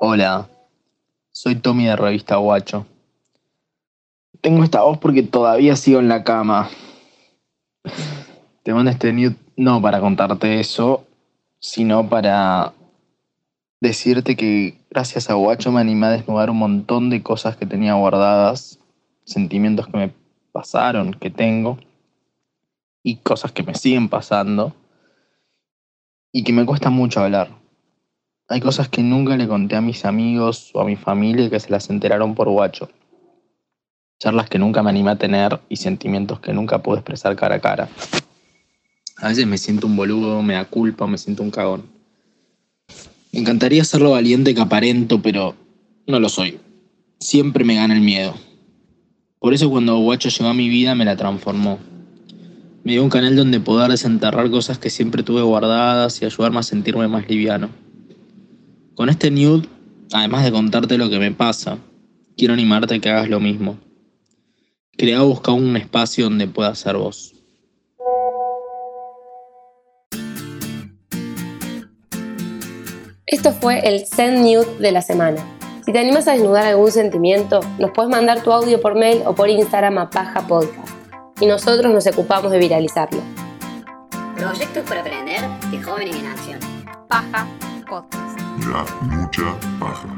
Hola, soy Tommy de Revista Guacho. Tengo esta voz porque todavía sigo en la cama. Te mando este nude no para contarte eso, sino para decirte que gracias a Guacho me animé a desnudar un montón de cosas que tenía guardadas, sentimientos que me pasaron, que tengo, y cosas que me siguen pasando, y que me cuesta mucho hablar. Hay cosas que nunca le conté a mis amigos o a mi familia que se las enteraron por Guacho. Charlas que nunca me animé a tener y sentimientos que nunca pude expresar cara a cara. A veces me siento un boludo, me da culpa, me siento un cagón. Me encantaría ser lo valiente que aparento, pero no lo soy. Siempre me gana el miedo. Por eso cuando Guacho llegó a mi vida me la transformó. Me dio un canal donde poder desenterrar cosas que siempre tuve guardadas y ayudarme a sentirme más liviano. Con este nude, además de contarte lo que me pasa, quiero animarte a que hagas lo mismo. Crea buscar un espacio donde puedas ser vos. Esto fue el Send Nude de la semana. Si te animas a desnudar algún sentimiento, nos puedes mandar tu audio por mail o por Instagram a Paja Podcast y nosotros nos ocupamos de viralizarlo. Proyectos para aprender de jóvenes en acción. Paja Podcast. Mucha paja.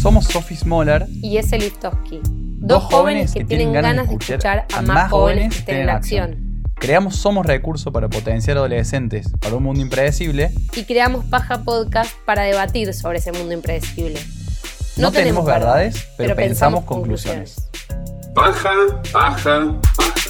Somos Sophie Smoller, Y ese Liftoski. Dos jóvenes que tienen ganas de escuchar a más jóvenes que estén en acción. Creamos Somos Recurso para potenciar adolescentes para un mundo impredecible. Y creamos Paja Podcast para debatir sobre ese mundo impredecible. No, tenemos verdades, pero, pensamos conclusiones. Paja, paja, paja.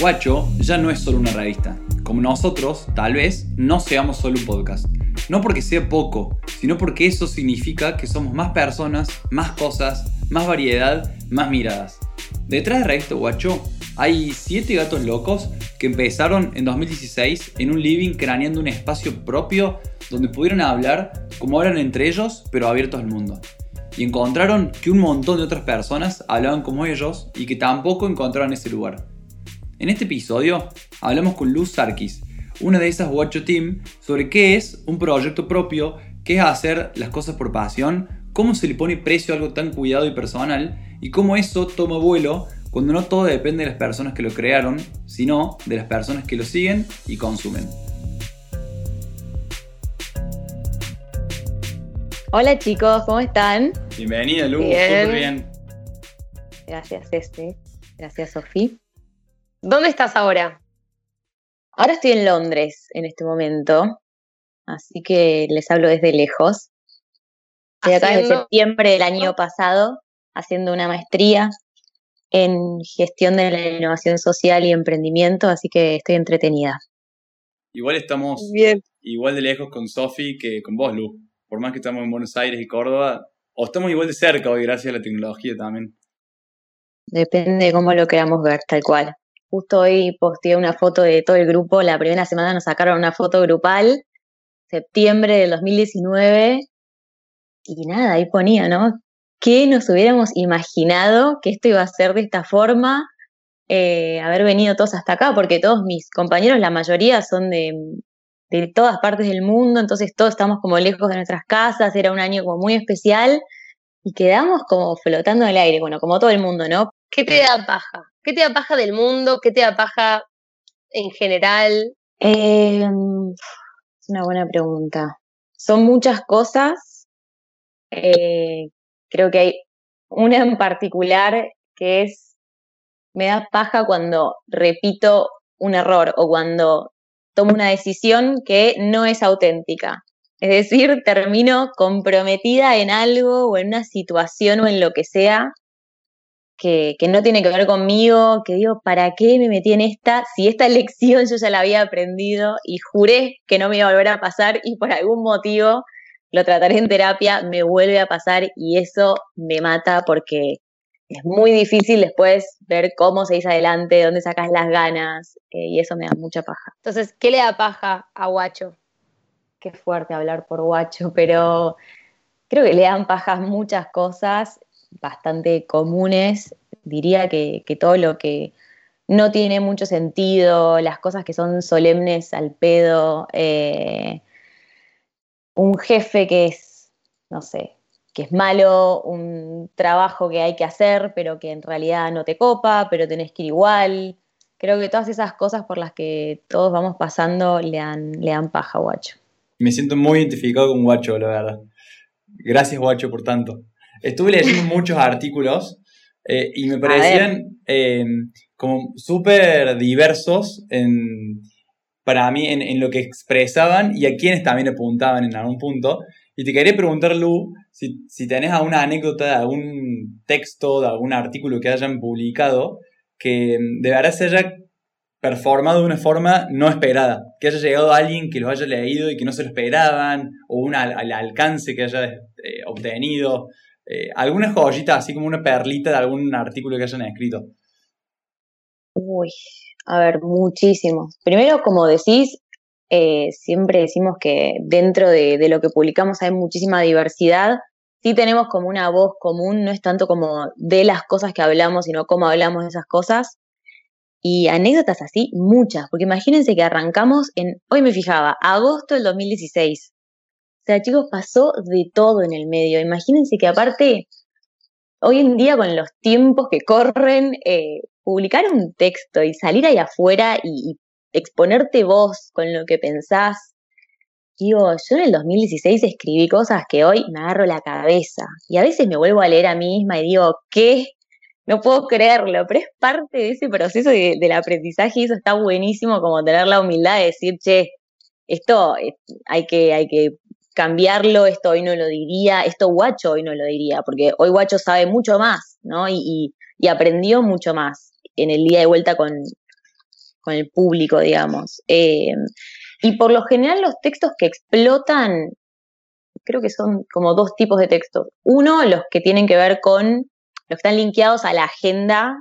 Guacho ya no es solo una revista. Como nosotros, tal vez, no seamos solo un podcast. No porque sea poco, sino porque eso significa que somos más personas, más cosas, más variedad, más miradas. Detrás de Revista Guacho hay siete gatos locos que empezaron en 2016 en un living craneando un espacio propio donde pudieron hablar como hablan entre ellos, pero abiertos al mundo. Y encontraron que un montón de otras personas hablaban como ellos y que tampoco encontraron ese lugar. En este episodio hablamos con Luz Sarkis, una de esas Guacho Team, sobre qué es un proyecto propio, qué es hacer las cosas por pasión, cómo se le pone precio a algo tan cuidado y personal y cómo eso toma vuelo cuando no todo depende de las personas que lo crearon, sino de las personas que lo siguen y consumen. Hola chicos, ¿cómo están? Bienvenida, Luz, Bien. súper bien. Gracias, este. Gracias, Sofía. ¿Dónde estás ahora? Ahora estoy en Londres en este momento, así que les hablo desde lejos. Estoy acá desde septiembre del año pasado haciendo una maestría en gestión de la innovación social y emprendimiento, así que estoy entretenida. Igual estamos Bien. igual de lejos con Sofi que con vos, Lu. Por más que estamos en Buenos Aires y Córdoba, o estamos igual de cerca hoy gracias a la tecnología también. Depende de cómo lo queramos ver, tal cual. Justo hoy posteé una foto de todo el grupo. La primera semana nos sacaron una foto grupal, septiembre del 2019. Y nada, ahí ponía, ¿no? ¿Qué nos hubiéramos imaginado que esto iba a ser de esta forma? eh, haber venido todos hasta acá, porque todos mis compañeros, la mayoría son de, de todas partes del mundo, entonces todos estamos como lejos de nuestras casas, era un año como muy especial y quedamos como flotando en el aire, bueno, como todo el mundo, ¿no? ¿Qué te da paja? ¿Qué te da paja del mundo? ¿Qué te da paja en general? Eh, es una buena pregunta. Son muchas cosas. Eh, creo que hay una en particular que es, me da paja cuando repito un error o cuando tomo una decisión que no es auténtica. Es decir, termino comprometida en algo o en una situación o en lo que sea que, no tiene que ver conmigo, que digo, ¿para qué me metí en esta? Si esta lección yo ya la había aprendido y juré que no me iba a volver a pasar y por algún motivo lo trataré en terapia, me vuelve a pasar y eso me mata porque es muy difícil después ver cómo se dice adelante, dónde sacas las ganas eh, y eso me da mucha paja. Entonces, ¿qué le da paja a Guacho? Qué fuerte hablar por guacho, pero creo que le dan pajas muchas cosas bastante comunes. Diría que, que todo lo que no tiene mucho sentido, las cosas que son solemnes al pedo, eh, un jefe que es, no sé, que es malo, un trabajo que hay que hacer, pero que en realidad no te copa, pero tenés que ir igual. Creo que todas esas cosas por las que todos vamos pasando le dan, le dan paja, guacho. Me siento muy identificado con Guacho, la verdad. Gracias, Guacho, por tanto. Estuve leyendo muchos artículos eh, y me parecían eh, como súper diversos en, para mí en, en, lo que expresaban y a quienes también apuntaban en algún punto. Y te quería preguntar, Lu, si, si tenés alguna anécdota de algún texto, de algún artículo que hayan publicado que de verdad se haya performado de una forma no esperada, que haya llegado a alguien que lo haya leído y que no se lo esperaban, o un al, alcance que haya eh, obtenido, eh, alguna joyita, así como una perlita de algún artículo que hayan escrito. Uy, a ver, muchísimos. Primero, como decís, eh, siempre decimos que dentro de, de, lo que publicamos hay muchísima diversidad. Sí tenemos como una voz común, no es tanto como de las cosas que hablamos, sino cómo hablamos de esas cosas. Y anécdotas así, muchas, porque imagínense que arrancamos en, hoy me fijaba, agosto del 2016. O sea, chicos, pasó de todo en el medio. Imagínense que aparte, hoy en día con los tiempos que corren, eh, publicar un texto y salir ahí afuera y, exponerte vos con lo que pensás. Digo, yo en el 2016 escribí cosas que hoy me agarro la cabeza. Y a veces me vuelvo a leer a mí misma y digo, ¿qué? No puedo creerlo, pero es parte de ese proceso de, del aprendizaje y eso está buenísimo como tener la humildad de decir, che, esto hay que, hay que cambiarlo, esto hoy no lo diría, esto guacho hoy no lo diría, porque hoy guacho sabe mucho más, ¿no? Y, y, y aprendió mucho más en el día de vuelta con, con el público, digamos. Eh, y por lo general los textos que explotan, creo que son como dos tipos de textos. Uno, los que tienen que ver con los que están linkeados a la agenda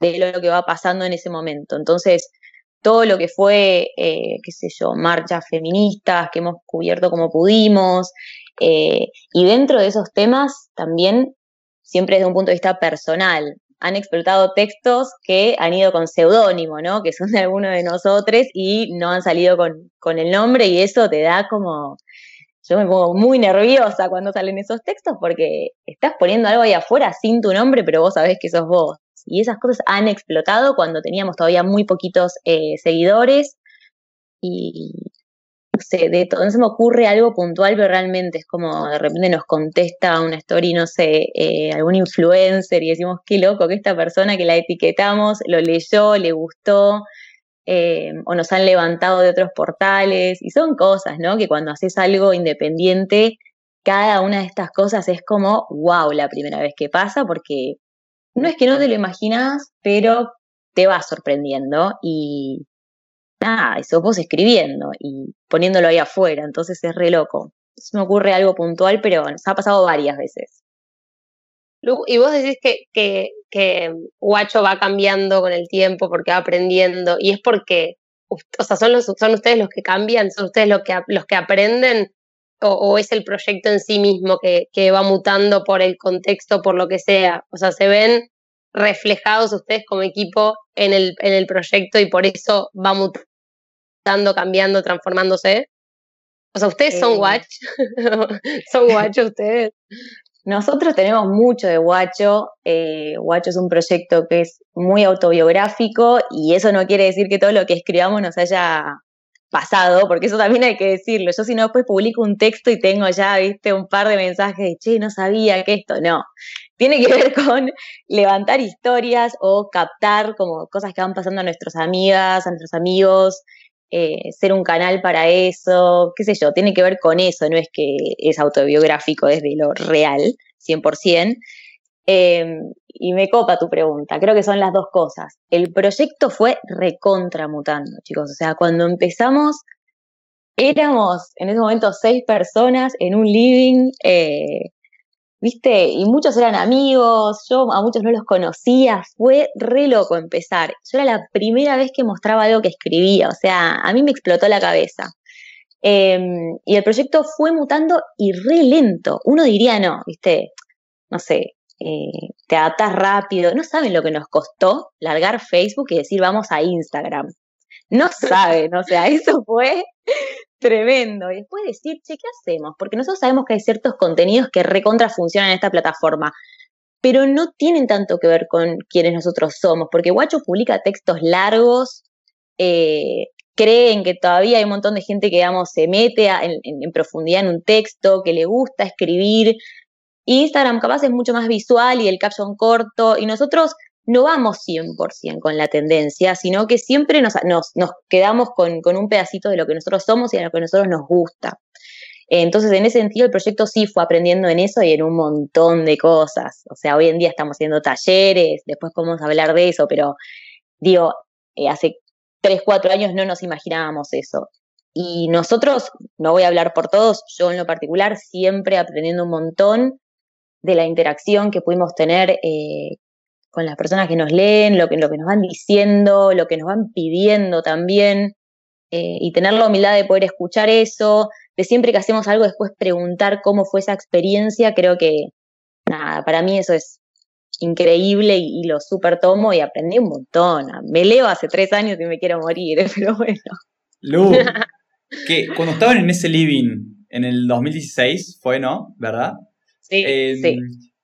de lo que va pasando en ese momento. Entonces, todo lo que fue, eh, qué sé yo, marchas feministas que hemos cubierto como pudimos, eh, y dentro de esos temas también, siempre desde un punto de vista personal, han explotado textos que han ido con seudónimo, ¿no? Que son de alguno de nosotros y no han salido con, con el nombre y eso te da como, yo me pongo muy nerviosa cuando salen esos textos porque estás poniendo algo ahí afuera sin tu nombre, pero vos sabés que sos vos. Y esas cosas han explotado cuando teníamos todavía muy poquitos eh, seguidores y no de todo, no se me ocurre algo puntual, pero realmente es como de repente nos contesta una story, no sé, eh, algún influencer y decimos, qué loco que esta persona que la etiquetamos lo leyó, le gustó, eh, o nos han levantado de otros portales, y son cosas, ¿no? Que cuando haces algo independiente, cada una de estas cosas es como, wow, la primera vez que pasa, porque no es que no te lo imaginas, pero te va sorprendiendo y nada, eso vos escribiendo y poniéndolo ahí afuera, entonces es re loco. Se me ocurre algo puntual, pero nos ha pasado varias veces. Y vos decís que, que, que Guacho va cambiando con el tiempo porque va aprendiendo, y es porque, o sea, son, los, son ustedes los que cambian, son ustedes los que, los que aprenden, o, o es el proyecto en sí mismo que, que va mutando por el contexto, por lo que sea. O sea, se ven reflejados ustedes como equipo en el, en el proyecto y por eso va mutando, cambiando, transformándose. O sea, ustedes son watch, son watch ustedes. Nosotros tenemos mucho de Guacho. Eh, Guacho es un proyecto que es muy autobiográfico y eso no quiere decir que todo lo que escribamos nos haya pasado, porque eso también hay que decirlo. Yo si no después publico un texto y tengo ya, viste, un par de mensajes de, che, no sabía que esto, no. Tiene que ver con levantar historias o captar como cosas que van pasando a nuestras amigas, a nuestros amigos, eh, ser un canal para eso, qué sé yo, tiene que ver con eso, no es que es autobiográfico desde lo real, 100%. Eh, y me copa tu pregunta, creo que son las dos cosas. El proyecto fue recontramutando, chicos, o sea, cuando empezamos éramos en ese momento seis personas en un living, eh, ¿viste? Y muchos eran amigos, yo a muchos no los conocía, fue re loco empezar. Yo era la primera vez que mostraba algo que escribía, o sea, a mí me explotó la cabeza. Eh, y el proyecto fue mutando y re lento. Uno diría no, ¿viste? No sé, eh, te adaptas rápido. No saben lo que nos costó largar Facebook y decir vamos a Instagram. No saben, o sea, eso fue tremendo. Y después decir, che, ¿qué hacemos? Porque nosotros sabemos que hay ciertos contenidos que recontra funcionan en esta plataforma, pero no tienen tanto que ver con quienes nosotros somos, porque Guacho publica textos largos, eh, creen que todavía hay un montón de gente que, digamos, se mete en, profundidad en un texto, que le gusta escribir. Instagram capaz es mucho más visual y el caption corto, y nosotros no vamos 100% con la tendencia, sino que siempre nos, quedamos con, con, un pedacito de lo que nosotros somos y de lo que a nosotros nos gusta. Entonces, en ese sentido, el proyecto sí fue aprendiendo en eso y en un montón de cosas. O sea, hoy en día estamos haciendo talleres, después podemos hablar de eso, pero digo, eh, hace 3, 4 años no nos imaginábamos eso. Y nosotros, no voy a hablar por todos, yo en lo particular, siempre aprendiendo un montón de la interacción que pudimos tener eh, con las personas que nos leen, lo que, lo que nos van diciendo, lo que nos van pidiendo también, eh, y tener la humildad de poder escuchar eso, de siempre que hacemos algo después preguntar cómo fue esa experiencia, creo que, nada, para mí eso es increíble y, lo súper tomo y aprendí un montón. Me leo hace tres años y me quiero morir, pero bueno. Lu, que cuando estaban en ese living en el 2016, fue, ¿no? ¿Verdad? Sí, em, sí.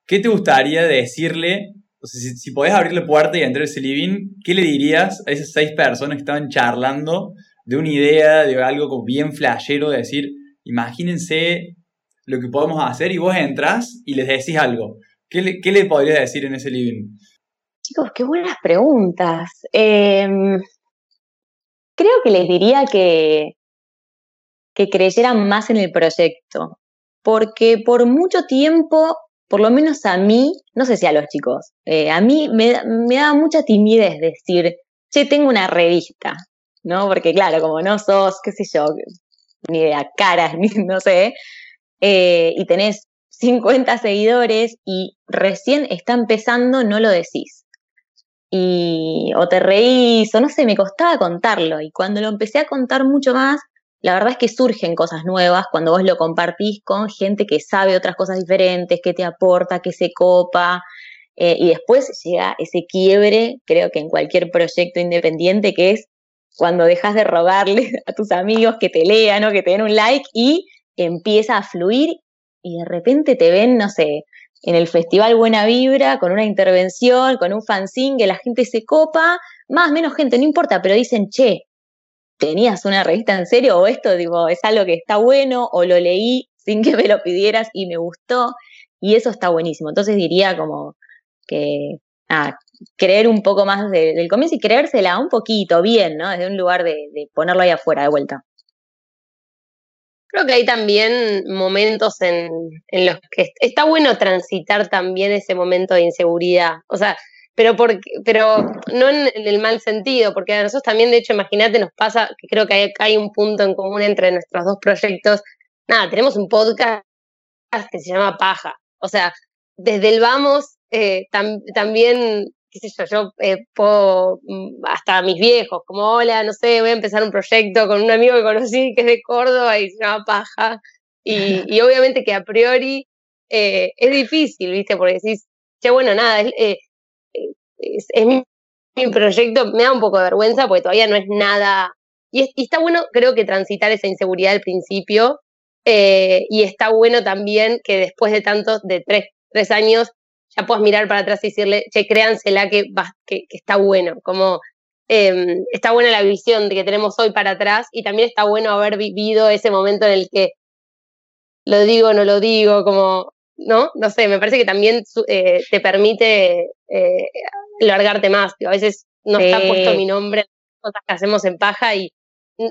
¿Qué te gustaría decirle? O sea, si, si podés abrirle puerta y entrar a ese living, ¿qué le dirías a esas seis personas que estaban charlando de una idea, de algo como bien flashero, de decir, imagínense lo que podemos hacer y vos entras y les decís algo. ¿Qué le, qué le podrías decir en ese living? Chicos, qué buenas preguntas. Em, creo que les diría que, que creyeran más en el proyecto, porque por mucho tiempo, por lo menos a mí, no sé si a los chicos, eh, a mí me, me da mucha timidez decir, che, tengo una revista, ¿no? Porque claro, como no sos, qué sé yo, ni de caras, ni no sé, eh, y tenés 50 seguidores y recién está empezando, no lo decís. Y o te reís, o no sé, me costaba contarlo. Y cuando lo empecé a contar mucho más, la verdad es que surgen cosas nuevas cuando vos lo compartís con gente que sabe otras cosas diferentes, que te aporta, que se copa. Eh, y después llega ese quiebre, creo que en cualquier proyecto independiente, que es cuando dejas de robarle a tus amigos que te lean o que te den un like y empieza a fluir y de repente te ven, no sé, en el festival Buena Vibra, con una intervención, con un fanzine, que la gente se copa, más, menos gente, no importa, pero dicen, che, ¿tenías una revista en serio? O esto, digo, es algo que está bueno, o lo leí sin que me lo pidieras y me gustó, y eso está buenísimo. Entonces diría como que, creer un poco más del comienzo y creérsela un poquito bien, ¿no? Desde un lugar de, ponerlo ahí afuera de vuelta. Creo que hay también momentos en, en, los que está bueno transitar también ese momento de inseguridad. O sea, pero porque, pero no en, el mal sentido, porque a nosotros también, de hecho, imagínate, nos pasa que creo que hay, hay, un punto en común entre nuestros dos proyectos. Nada, tenemos un podcast que se llama Paja. O sea, desde el vamos, eh, también qué sé yo, yo eh, puedo, mm, hasta mis viejos, como hola, no sé, voy a empezar un proyecto con un amigo que conocí que es de Córdoba y se llama Paja. Y, obviamente que a priori eh, es difícil, ¿viste? Porque decís, che, bueno, nada, es, eh, es, mi, proyecto, me da un poco de vergüenza porque todavía no es nada. Y, está bueno, creo que transitar esa inseguridad al principio. y está bueno también que después de tantos, de tres, tres años, ya puedes mirar para atrás y decirle, che, créansela que, que, que está bueno, como em, está buena la visión que tenemos hoy para atrás y también está bueno haber vivido ese momento en el que lo digo, no lo digo, como, ¿no? No sé, me parece que también eh, te permite eh, largarte más. A veces no está puesto mi nombre en cosas que hacemos en paja y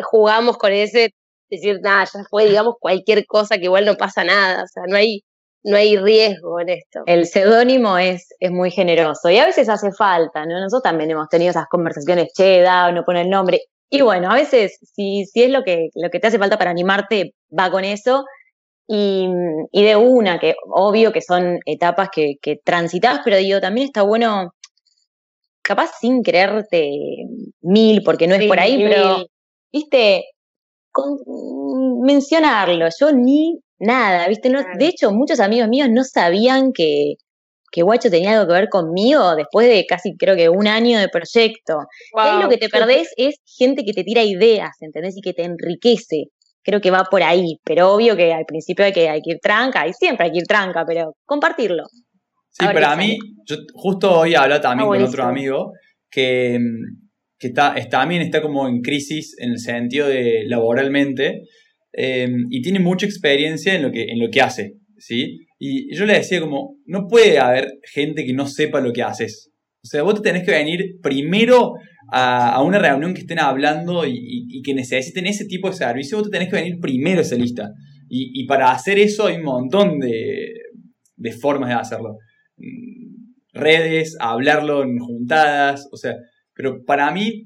jugamos con ese, decir, nada, ya fue, digamos, cualquier cosa que igual no pasa nada, o sea, no hay no hay riesgo en esto. El seudónimo es, es muy generoso y a veces hace falta, ¿no? Nosotros también hemos tenido esas conversaciones, che, da, no pone el nombre. Y bueno, a veces, si, si es lo que, lo que te hace falta para animarte, va con eso. Y, y de una, que obvio que son etapas que, que transitas, pero digo, también está bueno, capaz sin creerte mil, porque no es por ahí, pero, viste, con, mencionarlo. Yo ni nada, ¿viste? No, De hecho, muchos amigos míos no sabían que, que Guacho tenía algo que ver conmigo después de casi creo que un año de proyecto. Y ahí lo que te perdés es gente que te tira ideas, ¿entendés? Y que te enriquece. Creo que va por ahí, pero obvio que al principio hay que, hay que ir tranca, y siempre hay que ir tranca, pero compartirlo. Sí, pero a mí, yo justo hoy hablaba también Ah, con otro amigo que, que está, está- también está como en crisis en el sentido de laboralmente eh, y tiene mucha experiencia en lo que, en lo que hace, ¿sí? Y yo le decía como, no puede haber gente que no sepa lo que haces. O sea, vos te tenés que venir primero a, una reunión que estén hablando y, que necesiten ese tipo de servicio, vos te tenés que venir primero a esa lista. Y, y para hacer eso hay un montón de, de formas de hacerlo. Mm, Redes, hablarlo en juntadas, o sea, pero para mí,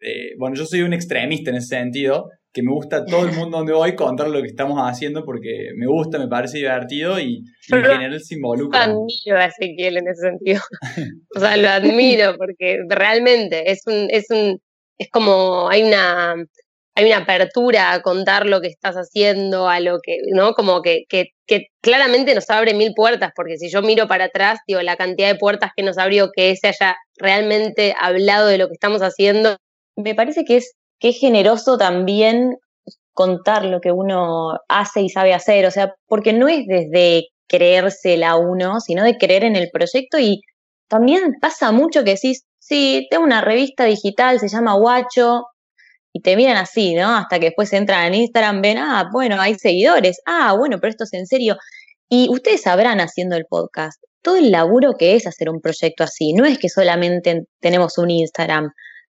eh, bueno, yo soy un extremista en ese sentido, que me gusta todo el mundo donde voy contar lo que estamos haciendo porque me gusta, me parece divertido y, y en general se involucra. admiro a Ezequiel en ese sentido. o sea, lo admiro porque realmente es un, es un, es como hay una, hay una apertura a contar lo que estás haciendo, a lo que, ¿no? Como que, que, que claramente nos abre mil puertas, porque si yo miro para atrás, digo, la cantidad de puertas que nos abrió que ese haya realmente hablado de lo que estamos haciendo. Me parece que es, es generoso también contar lo que uno hace y sabe hacer, o sea, porque no es desde creérsela uno, sino de creer en el proyecto y también pasa mucho que decís, sí, tengo una revista digital, se llama Guacho, y te miran así, ¿no? Hasta que después entran en Instagram, ven, ah, bueno, hay seguidores, ah, bueno, pero esto es en serio. Y ustedes sabrán haciendo el podcast todo el laburo que es hacer un proyecto así, no es que solamente tenemos un Instagram.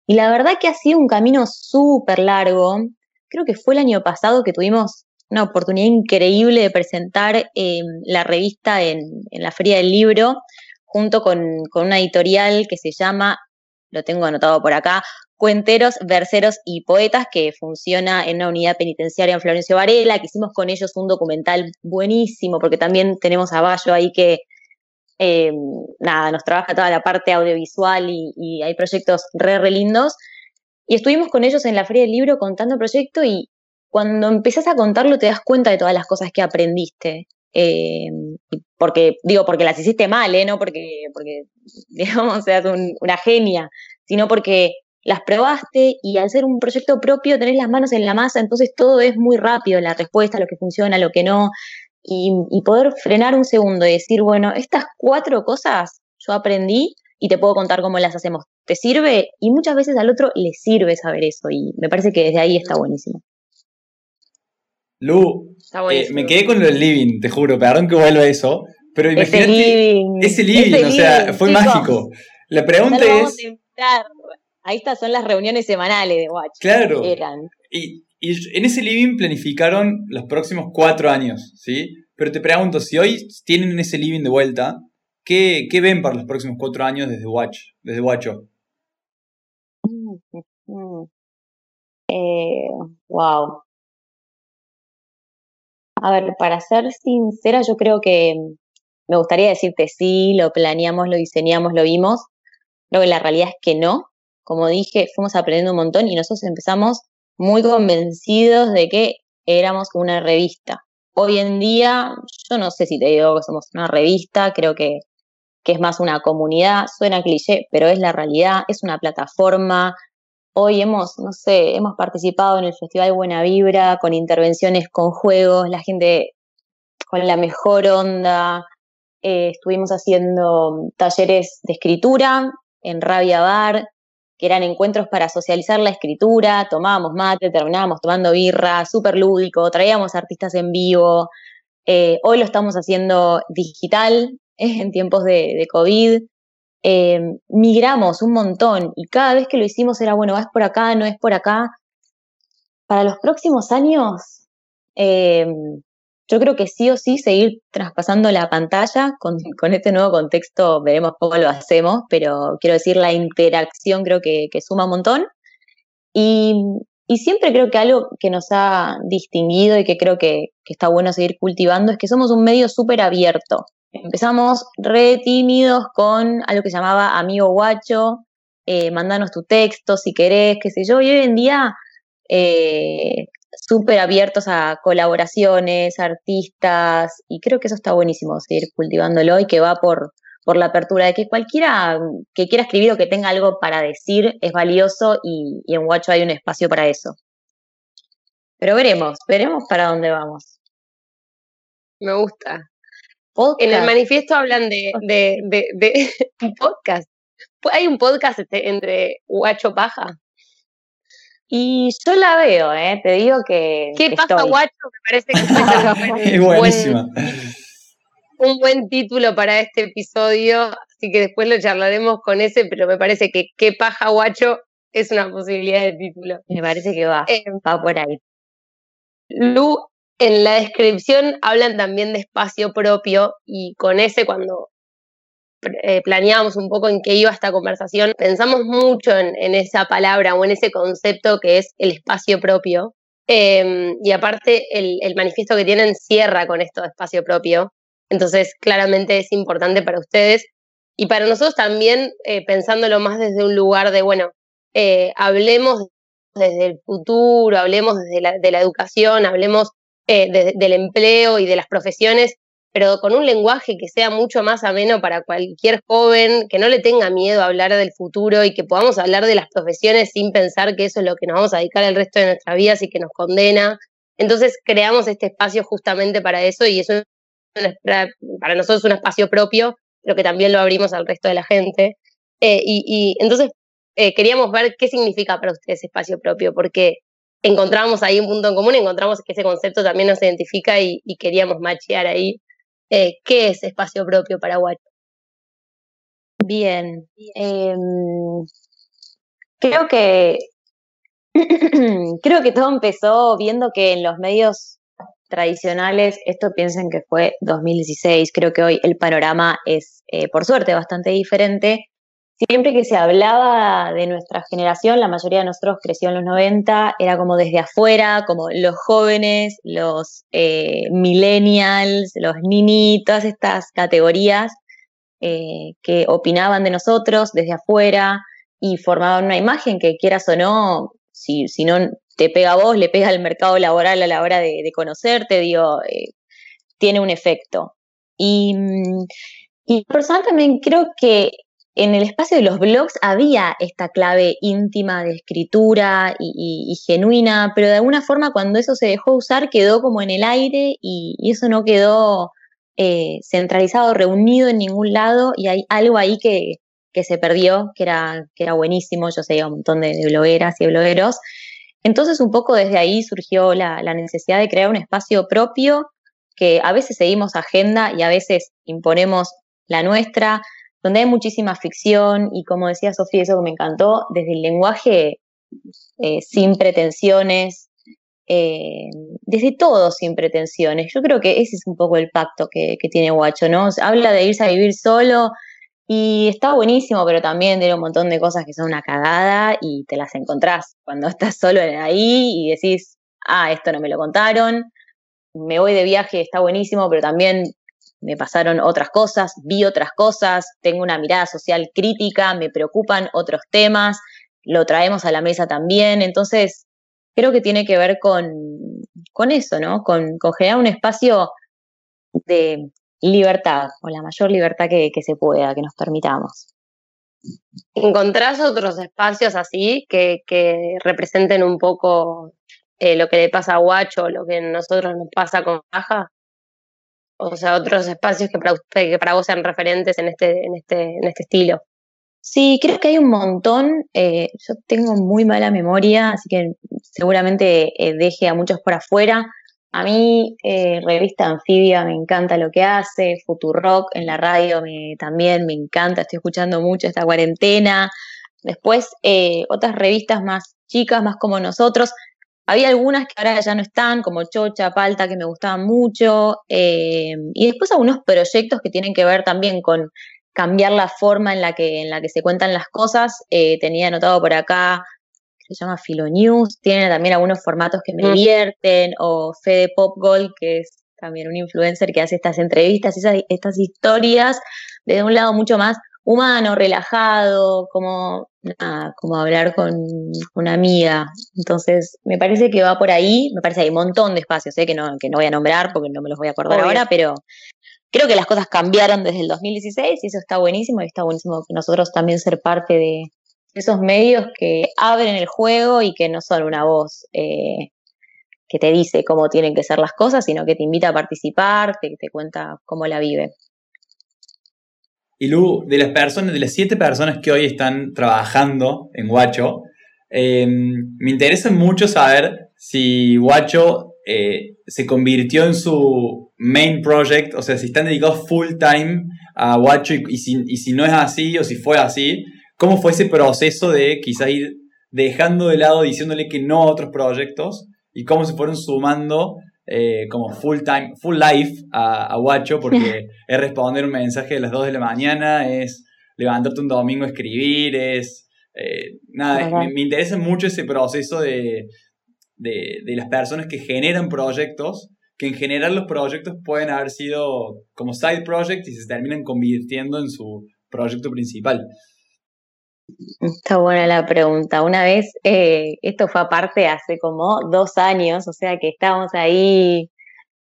Y la verdad que ha sido un camino súper largo. Creo que fue el año pasado que tuvimos una oportunidad increíble de presentar eh, la revista en, en la Feria del Libro, junto con, con una editorial que se llama, lo tengo anotado por acá, Cuenteros, Verseros y Poetas, que funciona en una unidad penitenciaria en Florencio Varela, que hicimos con ellos un documental buenísimo, porque también tenemos a Bayo ahí que, eh, nada, nos trabaja toda la parte audiovisual y, hay proyectos re, re lindos. Y estuvimos con ellos en la Feria del Libro contando el proyecto y cuando empezás a contarlo te das cuenta de todas las cosas que aprendiste. Eh, porque, digo, porque las hiciste mal, ¿eh? No porque, porque digamos, seas un- una genia, sino porque las probaste y al ser un proyecto propio tenés las manos en la masa, entonces todo es muy rápido, la respuesta, lo que funciona, lo que no, y, y poder frenar un segundo y decir, bueno, estas cuatro cosas yo aprendí y te puedo contar cómo las hacemos. ¿Te sirve? Y muchas veces al otro le sirve saber eso y me parece que desde ahí está buenísimo. Lu, Está eh, me quedé con lo del living, te juro, perdón que vuelva a eso, pero Ese imagínate living. ese living, ese o sea, living, fue chicos. mágico. La pregunta es. Ahí estas son las reuniones semanales de Watch. claro, Eran. y, y en ese living planificaron los próximos cuatro años, ¿sí? Pero te pregunto, si hoy tienen ese living de vuelta, ¿qué, qué ven para los próximos cuatro años desde Watch, desde Watcho? Mm. Eh, wow. A ver, para ser sincera, yo creo que me gustaría decirte sí, lo planeamos, lo diseñamos, lo vimos. Creo que la realidad es que no. Como dije, fuimos aprendiendo un montón y nosotros empezamos muy convencidos de que éramos una revista. Hoy en día, yo no sé si te digo que somos una revista, creo que, que es más una comunidad, suena cliché, pero es la realidad, es una plataforma, Hoy hemos, no sé, hemos participado en el Festival Buena Vibra con intervenciones con juegos, la gente con la mejor onda. Eh, estuvimos haciendo talleres de escritura en Rabia Bar, que eran encuentros para socializar la escritura. Tomábamos mate, terminábamos tomando birra, súper lúdico, traíamos artistas en vivo. Eh, hoy lo estamos haciendo digital en tiempos de, de COVID eh, migramos un montón y cada vez que lo hicimos era, bueno, es por acá, no es por acá. Para los próximos años, eh, yo creo que sí o sí seguir traspasando la pantalla con, este nuevo contexto, veremos cómo lo hacemos, pero quiero decir, la interacción creo que, suma un montón. Y, siempre creo que algo que nos ha distinguido y que creo que, que está bueno seguir cultivando es que somos un medio súper abierto. Empezamos re tímidos con algo que llamaba Amigo Guacho, eh, mandanos tu texto si querés, qué sé yo, y hoy en día eh, súper abiertos a colaboraciones, artistas, y creo que eso está buenísimo, seguir cultivándolo y que va por, por la apertura, de que cualquiera que quiera escribir o que tenga algo para decir es valioso y, y en Guacho hay un espacio para eso. Pero veremos, veremos para dónde vamos. Me gusta. Podcast. En el manifiesto hablan de, de, de, de un podcast. ¿Hay un podcast este, entre Guacho Paja? Y yo la veo, ¿eh? te digo que. ¿Qué que pasa, estoy. Guacho? Me parece que Es un buen, buenísima. un buen título para este episodio, así que después lo charlaremos con ese, pero me parece que ¿Qué paja, Guacho? es una posibilidad de título. Me parece que va, Eh, va por ahí. Lu, en la descripción hablan también de espacio propio y con ese cuando eh, planeábamos un poco en qué iba esta conversación, pensamos mucho en, en esa palabra o en ese concepto que es el espacio propio. Eh, y aparte el, el manifiesto que tienen cierra con esto de espacio propio. Entonces claramente es importante para ustedes y para nosotros también eh, pensándolo más desde un lugar de, bueno, eh, hablemos desde el futuro, hablemos desde la, de la educación, hablemos eh, de- del empleo y de las profesiones, pero con un lenguaje que sea mucho más ameno para cualquier joven, que no le tenga miedo a hablar del futuro y que podamos hablar de las profesiones sin pensar que eso es lo que nos vamos a dedicar el resto de nuestras vidas y que nos condena. Entonces creamos este espacio justamente para eso y es un- para nosotros un espacio propio, pero que también lo abrimos al resto de la gente. Eh, y, y entonces eh, queríamos ver qué significa para ustedes espacio propio, porque encontramos ahí un punto en común, encontramos que ese concepto también nos identifica y, y queríamos machear ahí eh, qué es espacio propio para Guacho. Bien. em, creo que creo que todo empezó viendo que en los medios tradicionales, esto piensen que fue 2016, creo que hoy el panorama es, eh, por suerte, bastante diferente. Siempre que se hablaba de nuestra generación, la mayoría de nosotros creció en los 90, era como desde afuera, como los jóvenes, los eh, millennials, los nini, todas estas categorías eh, que opinaban de nosotros desde afuera y formaban una imagen que quieras o no, si, si no te pega a vos, le pega al mercado laboral a la hora de, conocerte, digo, eh, tiene un efecto. Y, mm, y personal también creo que en el espacio de los blogs había esta clave íntima de escritura y, genuina, pero de alguna forma cuando eso se dejó usar quedó como en el aire y, eso no quedó eh, centralizado, reunido en ningún lado y hay algo ahí que, se perdió, que era, que era buenísimo, yo seguía un montón de, de blogueras y blogueros. Entonces un poco desde ahí surgió la necesidad de crear un espacio propio que a veces seguimos agenda y a veces imponemos la nuestra, donde hay muchísima ficción y como decía Sofía, eso que me encantó, desde el lenguaje eh, sin pretensiones, eh, desde todo sin pretensiones. Yo creo que ese es un poco el pacto que, tiene Guacho, ¿no? Habla de irse a vivir solo y está buenísimo, pero también tiene un montón de cosas que son una cagada y te las encontrás cuando estás solo ahí y decís, ah, esto no me lo contaron, me voy de viaje, está buenísimo, pero también me pasaron otras cosas, vi otras cosas, tengo una mirada social crítica, me preocupan otros temas, lo traemos a la mesa también, entonces creo que tiene que ver con, con eso, ¿no? Con, generar un espacio de libertad, o la mayor libertad que, se pueda, que nos permitamos. ¿Encontrás otros espacios así que, que representen un poco eh, lo que le pasa a Guacho, lo que a nosotros nos pasa con Baja? O sea, otros espacios que para, vos sean referentes en este, en este, en este estilo. Sí, creo que hay un montón. eh, yo tengo muy mala memoria, así que seguramente eh, deje a muchos por afuera. A mí, eh, Revista Anfibia, me encanta lo que hace. Futurock en la radio también me encanta. Estoy escuchando mucho esta cuarentena. Después, eh, otras revistas más chicas, más como nosotros. Había algunas que ahora ya no están, como Chocha, Palta, que me gustaban mucho. eh, y después algunos proyectos que tienen que ver también con cambiar la forma en la que, en la que se cuentan las cosas. Eh, tenía anotado por acá, se llama Filonews, tiene también algunos formatos que me Mm. divierten, o Fede Pop Gold, que es también un influencer que hace estas entrevistas, esas, estas historias, desde un lado mucho más humano, relajado, como, nada, como hablar con una amiga. Entonces, me parece que va por ahí, me parece que hay un montón de espacios, ¿eh? que, no, que no voy a nombrar porque no me los voy a acordar Obvio. ahora, pero creo que las cosas cambiaron desde el 2016 y eso está buenísimo y está buenísimo que nosotros también ser parte de esos medios que abren el juego y que no son una voz eh, que te dice cómo tienen que ser las cosas, sino que te invita a participar, te, te cuenta cómo la vive. Y Lu, de las personas, de las siete personas que hoy están trabajando en Guacho, eh, me interesa mucho saber si Guacho eh, se convirtió en su main project, o sea, si están dedicados full time a Guacho y, si, y si no es así o si fue así, ¿cómo fue ese proceso de quizá ir dejando de lado, diciéndole que no a otros proyectos y cómo se fueron sumando eh, como full time, full life a, a Guacho, porque es responder un mensaje a las 2 de la mañana, es levantarte un domingo a escribir, es... eh, nada, me, me interesa mucho ese proceso de, de, de las personas que generan proyectos, que en general los proyectos pueden haber sido como side projects y se terminan convirtiendo en su proyecto principal. Está buena la pregunta. Una vez, eh, esto fue aparte hace como dos años, o sea que estábamos ahí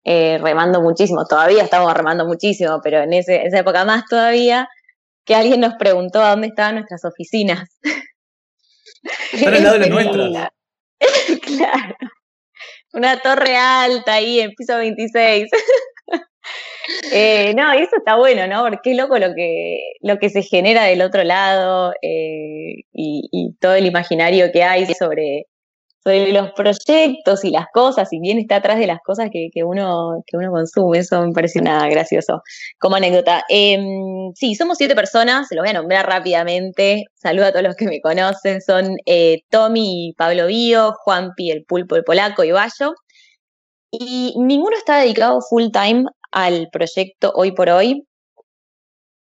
eh, remando muchísimo. Todavía estamos remando muchísimo, pero en ese, esa época más todavía, que alguien nos preguntó a dónde estaban nuestras oficinas. Están al lado de las nuestras. claro. Una torre alta ahí en piso 26. Eh, no, y eso está bueno, ¿no? Porque qué loco lo que, lo que se genera del otro lado eh, y, todo el imaginario que hay sobre, sobre los proyectos y las cosas, y bien está atrás de las cosas que, que uno, que uno consume. Eso me parece nada gracioso como anécdota. Em, sí, somos siete personas, se los voy a nombrar rápidamente. Saludo a todos los que me conocen. Son eh, Tommy y Pablo Bío, Juanpi, el pulpo, el polaco y Bayo. Y ninguno está dedicado full time al proyecto hoy por hoy.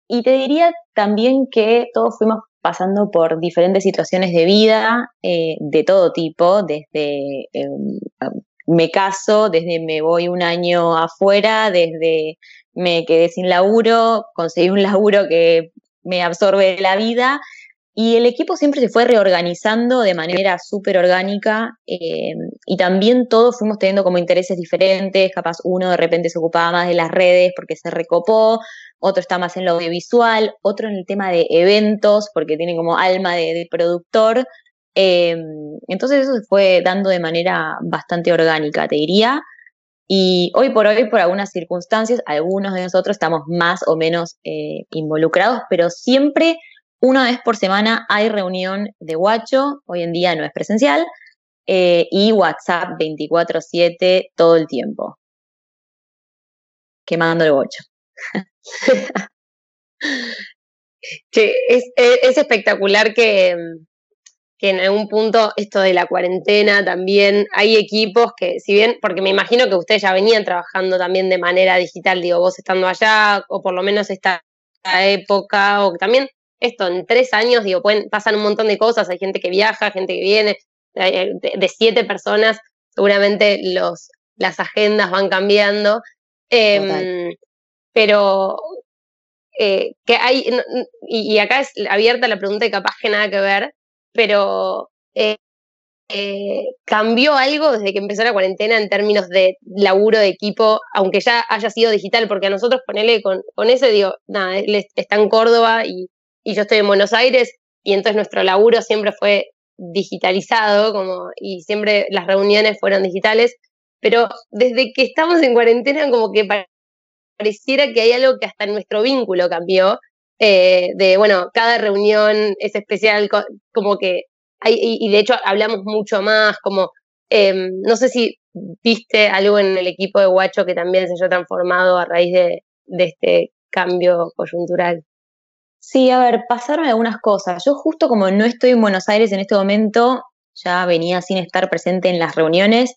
Y te diría también que todos fuimos pasando por diferentes situaciones de vida eh, de todo tipo, desde eh, me caso, desde me voy un año afuera, desde me quedé sin laburo, conseguí un laburo que me absorbe la vida y el equipo siempre se fue reorganizando de manera súper orgánica eh, y también todos fuimos teniendo como intereses diferentes, capaz uno de repente se ocupaba más de las redes porque se recopó, otro está más en lo audiovisual, otro en el tema de eventos porque tiene como alma de, productor. Eh, entonces eso se fue dando de manera bastante orgánica, te diría. Y hoy por hoy, por algunas circunstancias, algunos de nosotros estamos más o menos eh, involucrados, pero siempre una vez por semana hay reunión de Guacho, hoy en día no es presencial, eh, y WhatsApp 24/7 todo el tiempo. Quemando el bocho. Che, es, es, es espectacular que, que en algún punto esto de la cuarentena también hay equipos que, si bien, porque me imagino que ustedes ya venían trabajando también de manera digital, digo, vos estando allá, o por lo menos esta época, o también esto en tres años, digo, pueden, pasan un montón de cosas, hay gente que viaja, gente que viene, eh, de, de siete personas, seguramente los, las agendas van cambiando. Eh, pero eh, que hay, y, y, acá es abierta la pregunta y capaz que nada que ver, pero eh, cambió algo desde que empezó la cuarentena en términos de laburo de equipo, aunque ya haya sido digital, porque a nosotros ponele con, con ese, digo, nada, él está en Córdoba y, y yo estoy en Buenos Aires, y entonces nuestro laburo siempre fue digitalizado, como, y siempre las reuniones fueron digitales, pero desde que estamos en cuarentena como que pareciera que hay algo que hasta nuestro vínculo cambió, eh, de, bueno, cada reunión es especial, como que hay, y, de hecho hablamos mucho más, como, eh, no sé si viste algo en el equipo de Guacho que también se haya transformado a raíz de este cambio coyuntural. Sí, a ver, pasaron algunas cosas. Yo justo como no estoy en Buenos Aires en este momento, ya venía sin estar presente en las reuniones,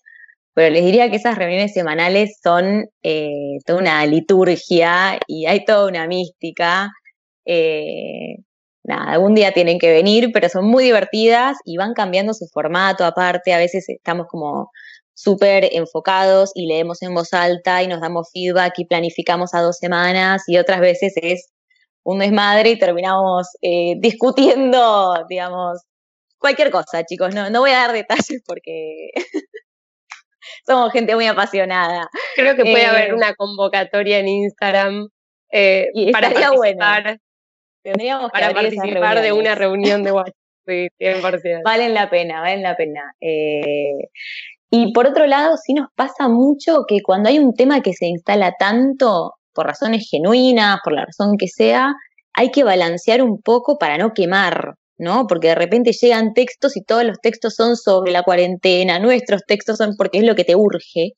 pero les diría que esas reuniones semanales son eh, toda una liturgia y hay toda una mística. Eh, nada, algún día tienen que venir, pero son muy divertidas y van cambiando su formato aparte. A veces estamos como súper enfocados y leemos en voz alta y nos damos feedback y planificamos a dos semanas y otras veces es un desmadre y terminamos eh, discutiendo, digamos, cualquier cosa, chicos. No, no voy a dar detalles porque somos gente muy apasionada. Creo que puede Eh, haber una convocatoria en Instagram eh, Y para estaría bueno. participar, Tendríamos que para participar de una reunión de WhatsApp. Sí, 100%. Valen la pena, valen la pena. Eh, y por otro lado, sí nos pasa mucho que cuando hay un tema que se instala tanto, por razones genuinas, por la razón que sea, hay que balancear un poco para no quemar, ¿no? Porque de repente llegan textos y todos los textos son sobre la cuarentena, nuestros textos son porque es lo que te urge.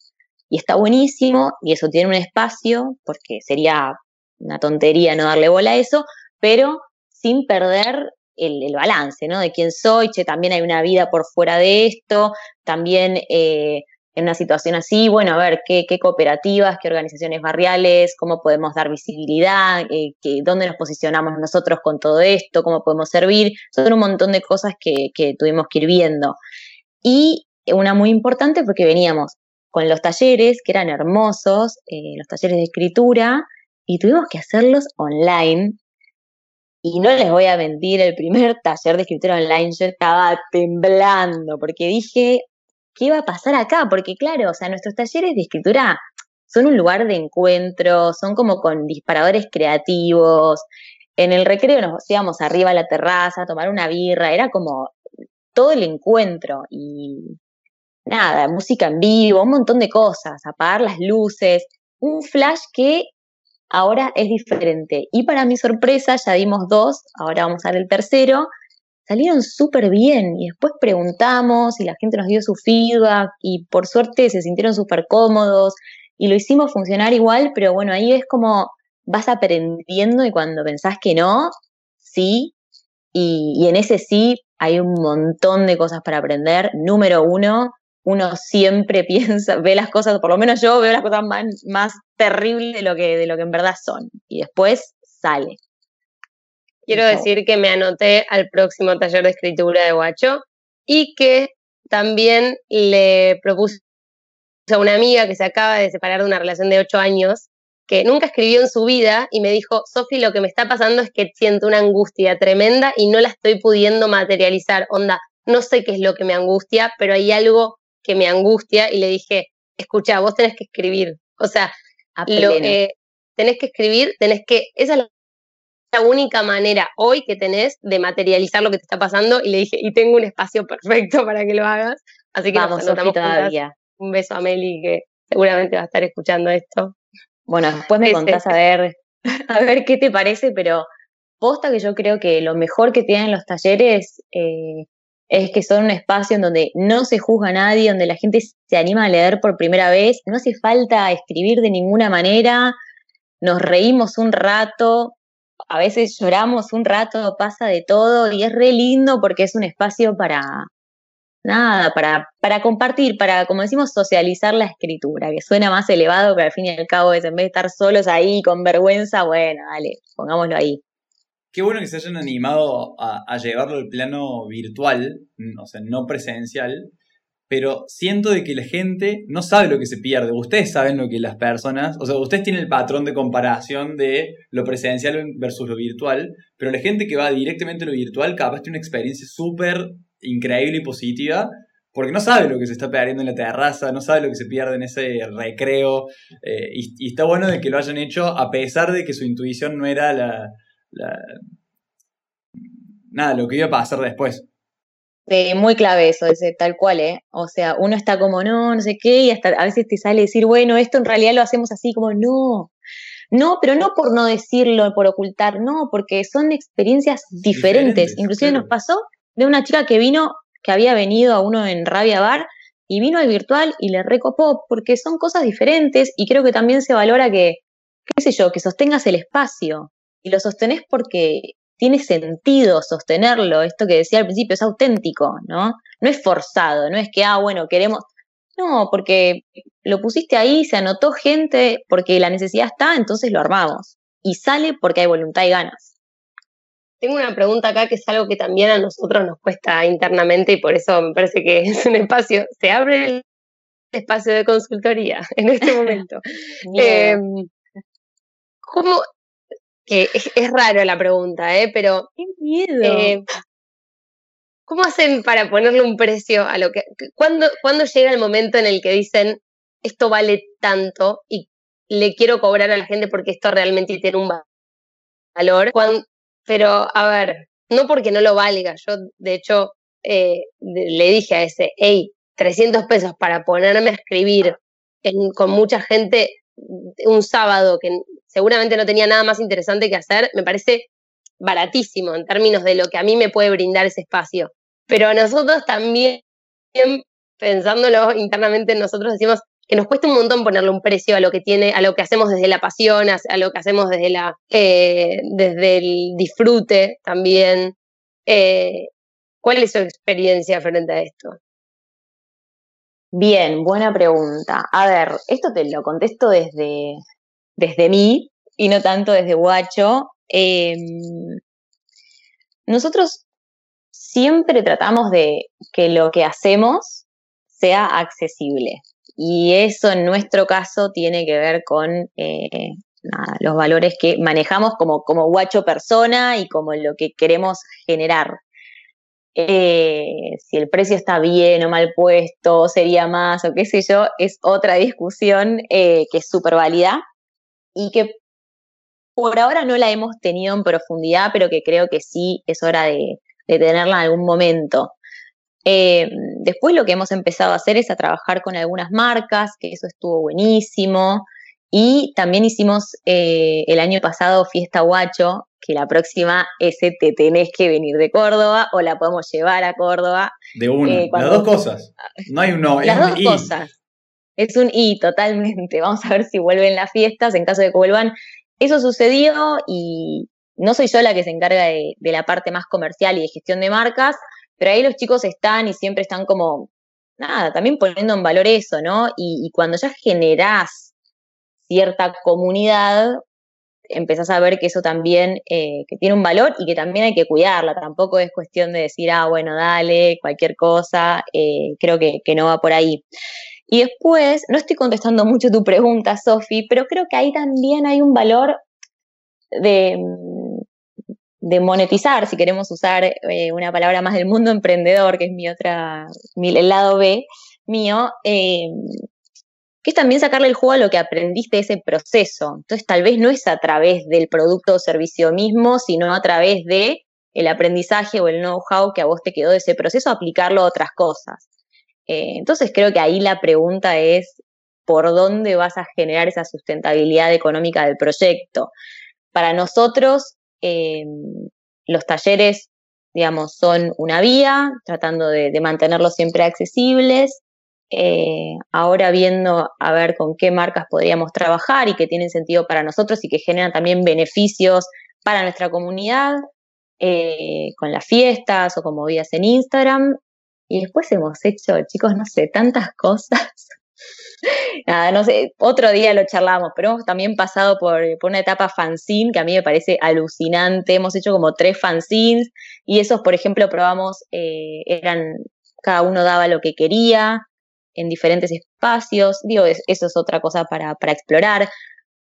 Y está buenísimo, y eso tiene un espacio, porque sería una tontería no darle bola a eso, pero sin perder el, balance, ¿no? De quién soy, che, también hay una vida por fuera de esto, también eh, en una situación así, bueno, a ver, qué, qué cooperativas, qué organizaciones barriales, cómo podemos dar visibilidad, eh, dónde nos posicionamos nosotros con todo esto, cómo podemos servir, son un montón de cosas que, que tuvimos que ir viendo. Y una muy importante porque veníamos con los talleres, que eran hermosos, eh, los talleres de escritura, y tuvimos que hacerlos online, y no les voy a mentir, el primer taller de escritura online yo estaba temblando porque dije, ¿qué va a pasar acá? Porque claro, o sea, nuestros talleres de escritura son un lugar de encuentro, son como con disparadores creativos. En el recreo nos íbamos arriba a la terraza a tomar una birra, era como todo el encuentro y nada, música en vivo, un montón de cosas, apagar las luces, un flash que ahora es diferente. Y para mi sorpresa, ya dimos dos, ahora vamos a dar el tercero. Salieron súper bien y después preguntamos y la gente nos dio su feedback y por suerte se sintieron súper cómodos y lo hicimos funcionar igual, pero bueno, ahí es como vas aprendiendo y cuando pensás que no, sí, y, y en ese sí hay un montón de cosas para aprender. Número uno, uno siempre piensa, ve las cosas, por lo menos yo veo las cosas más, más terribles de lo, que, de lo que en verdad son. Y después sale. Quiero decir que me anoté al próximo taller de escritura de Guacho y que también le propuse a una amiga que se acaba de separar de una relación de ocho años, que nunca escribió en su vida y me dijo, Sofi, lo que me está pasando es que siento una angustia tremenda y no la estoy pudiendo materializar. Onda, no sé qué es lo que me angustia, pero hay algo que me angustia y le dije, escucha, vos tenés que escribir. O sea, A lo, eh, tenés que escribir, tenés que, esa es la, la única manera hoy que tenés de materializar lo que te está pasando y le dije, y tengo un espacio perfecto para que lo hagas, así que Vamos, nos todavía. Un beso a Meli que seguramente va a estar escuchando esto. Bueno, después me contás a ver, a ver qué te parece, pero posta que yo creo que lo mejor que tienen los talleres eh, es que son un espacio en donde no se juzga a nadie, donde la gente se anima a leer por primera vez, no hace falta escribir de ninguna manera, nos reímos un rato, a veces lloramos un rato, pasa de todo y es re lindo porque es un espacio para nada, para, para compartir, para, como decimos, socializar la escritura, que suena más elevado, pero al fin y al cabo es en vez de estar solos ahí con vergüenza, bueno, dale, pongámoslo ahí. Qué bueno que se hayan animado a, a llevarlo al plano virtual, o sea, no presencial, pero siento de que la gente no sabe lo que se pierde. Ustedes saben lo que las personas, o sea, ustedes tienen el patrón de comparación de lo presencial versus lo virtual, pero la gente que va directamente a lo virtual capaz tiene una experiencia súper increíble y positiva, porque no sabe lo que se está perdiendo en la terraza, no sabe lo que se pierde en ese recreo, eh, y, está bueno de que lo hayan hecho a pesar de que su intuición no era la- nada, lo que iba a pasar después. Sí, muy clave eso, ese tal cual, ¿eh? O sea, uno está como, no, no sé qué, y hasta a veces te sale decir, bueno, esto en realidad lo hacemos así, como, no. No, pero no por no decirlo, por ocultar, no, porque son experiencias diferentes. Diferentes, Inclusive claro. nos pasó de una chica que vino, que había venido a uno en Rabia Bar, y vino al virtual y le recopó, porque son cosas diferentes, y creo que también se valora que, qué sé yo, que sostengas el espacio, y lo sostenés porque tiene sentido sostenerlo, esto que decía al principio, es auténtico, ¿no? No es forzado, no es que, ah, bueno, queremos... No, porque lo pusiste ahí, se anotó gente, porque la necesidad está, entonces lo armamos. Y sale porque hay voluntad y ganas. Tengo una pregunta acá que es algo que también a nosotros nos cuesta internamente y por eso me parece que es un espacio. Se abre el espacio de consultoría en este momento. Eh, ¿Cómo? Que es, es raro la pregunta, ¿eh? Pero ¡Qué miedo! eh, ¿cómo hacen para ponerle un precio a lo que... ¿Cuándo, ¿Cuándo llega el momento en el que dicen esto vale tanto y le quiero cobrar a la gente porque esto realmente tiene un valor. pero, a ver, no porque no lo valga, yo de hecho eh, le dije a ese, hey, 300 pesos para ponerme a escribir con mucha gente un sábado que seguramente no tenía nada más interesante que hacer, me parece baratísimo en términos de lo que a mí me puede brindar ese espacio. Pero nosotros también, pensándolo internamente, nosotros decimos que nos cuesta un montón ponerle un precio a lo que tiene, a lo que hacemos desde la pasión, a, lo que hacemos desde la, eh, desde el disfrute también. Eh, ¿Cuál es su experiencia frente a esto? Bien, buena pregunta. A ver, esto te lo contesto desde, desde mí y no tanto desde Guacho. Em, nosotros siempre tratamos de que lo que hacemos sea accesible. Y eso en nuestro caso tiene que ver con eh, los valores que manejamos como, como guacho persona y como lo que queremos generar. Eh, si el precio está bien o mal puesto, sería más o qué sé yo, es otra discusión eh, que es súper válida y que por ahora no la hemos tenido en profundidad, pero que creo que sí es hora de, tenerla en algún momento. Eh, después lo que hemos empezado a hacer es a trabajar con algunas marcas, que eso estuvo buenísimo. Y también hicimos el año pasado Fiesta Guacho, que la próxima ese te tenés que venir de Córdoba o la podemos llevar a Córdoba. De una, eh, las dos cosas. No hay un no, las dos cosas. Es un y totalmente. Vamos a ver si vuelven las fiestas, en caso de que vuelvan. Eso sucedió y no soy yo la que se encarga de, la parte más comercial y de gestión de marcas, pero ahí los chicos están y siempre están como, nada, también poniendo en valor eso, ¿no? Y, y cuando ya generás cierta comunidad, empezás a ver que eso también eh, que tiene un valor y que también hay que cuidarla. Tampoco es cuestión de decir, ah, bueno, dale, cualquier cosa. Eh, creo que, no va por ahí. Y después, no estoy contestando mucho tu pregunta, Sofi, pero creo que ahí también hay un valor de, de monetizar, si queremos usar eh, una palabra más del mundo emprendedor, que es mi otra, mi, el lado B mío, que es también sacarle el juego a lo que aprendiste de ese proceso. Entonces, tal vez no es a través del producto o servicio mismo, sino a través de el aprendizaje o el know-how que a vos te quedó de ese proceso, aplicarlo a otras cosas. Eh, entonces, creo que ahí la pregunta es por dónde vas a generar esa sustentabilidad económica del proyecto. Para nosotros, eh, los talleres, digamos, son una vía, tratando de mantenerlos siempre accesibles, eh, ahora viendo a ver con qué marcas podríamos trabajar y que tienen sentido para nosotros y que generan también beneficios para nuestra comunidad, con las fiestas o con movidas en Instagram. Y después hemos hecho, chicos, no sé, tantas cosas. No sé, otro día lo charlamos, pero hemos también pasado por, una etapa fanzine que a mí me parece alucinante. Hemos hecho como tres fanzines y esos, por ejemplo, probamos, eh, eran, cada uno daba lo que quería, en diferentes espacios. Digo, eso es otra cosa para, para explorar.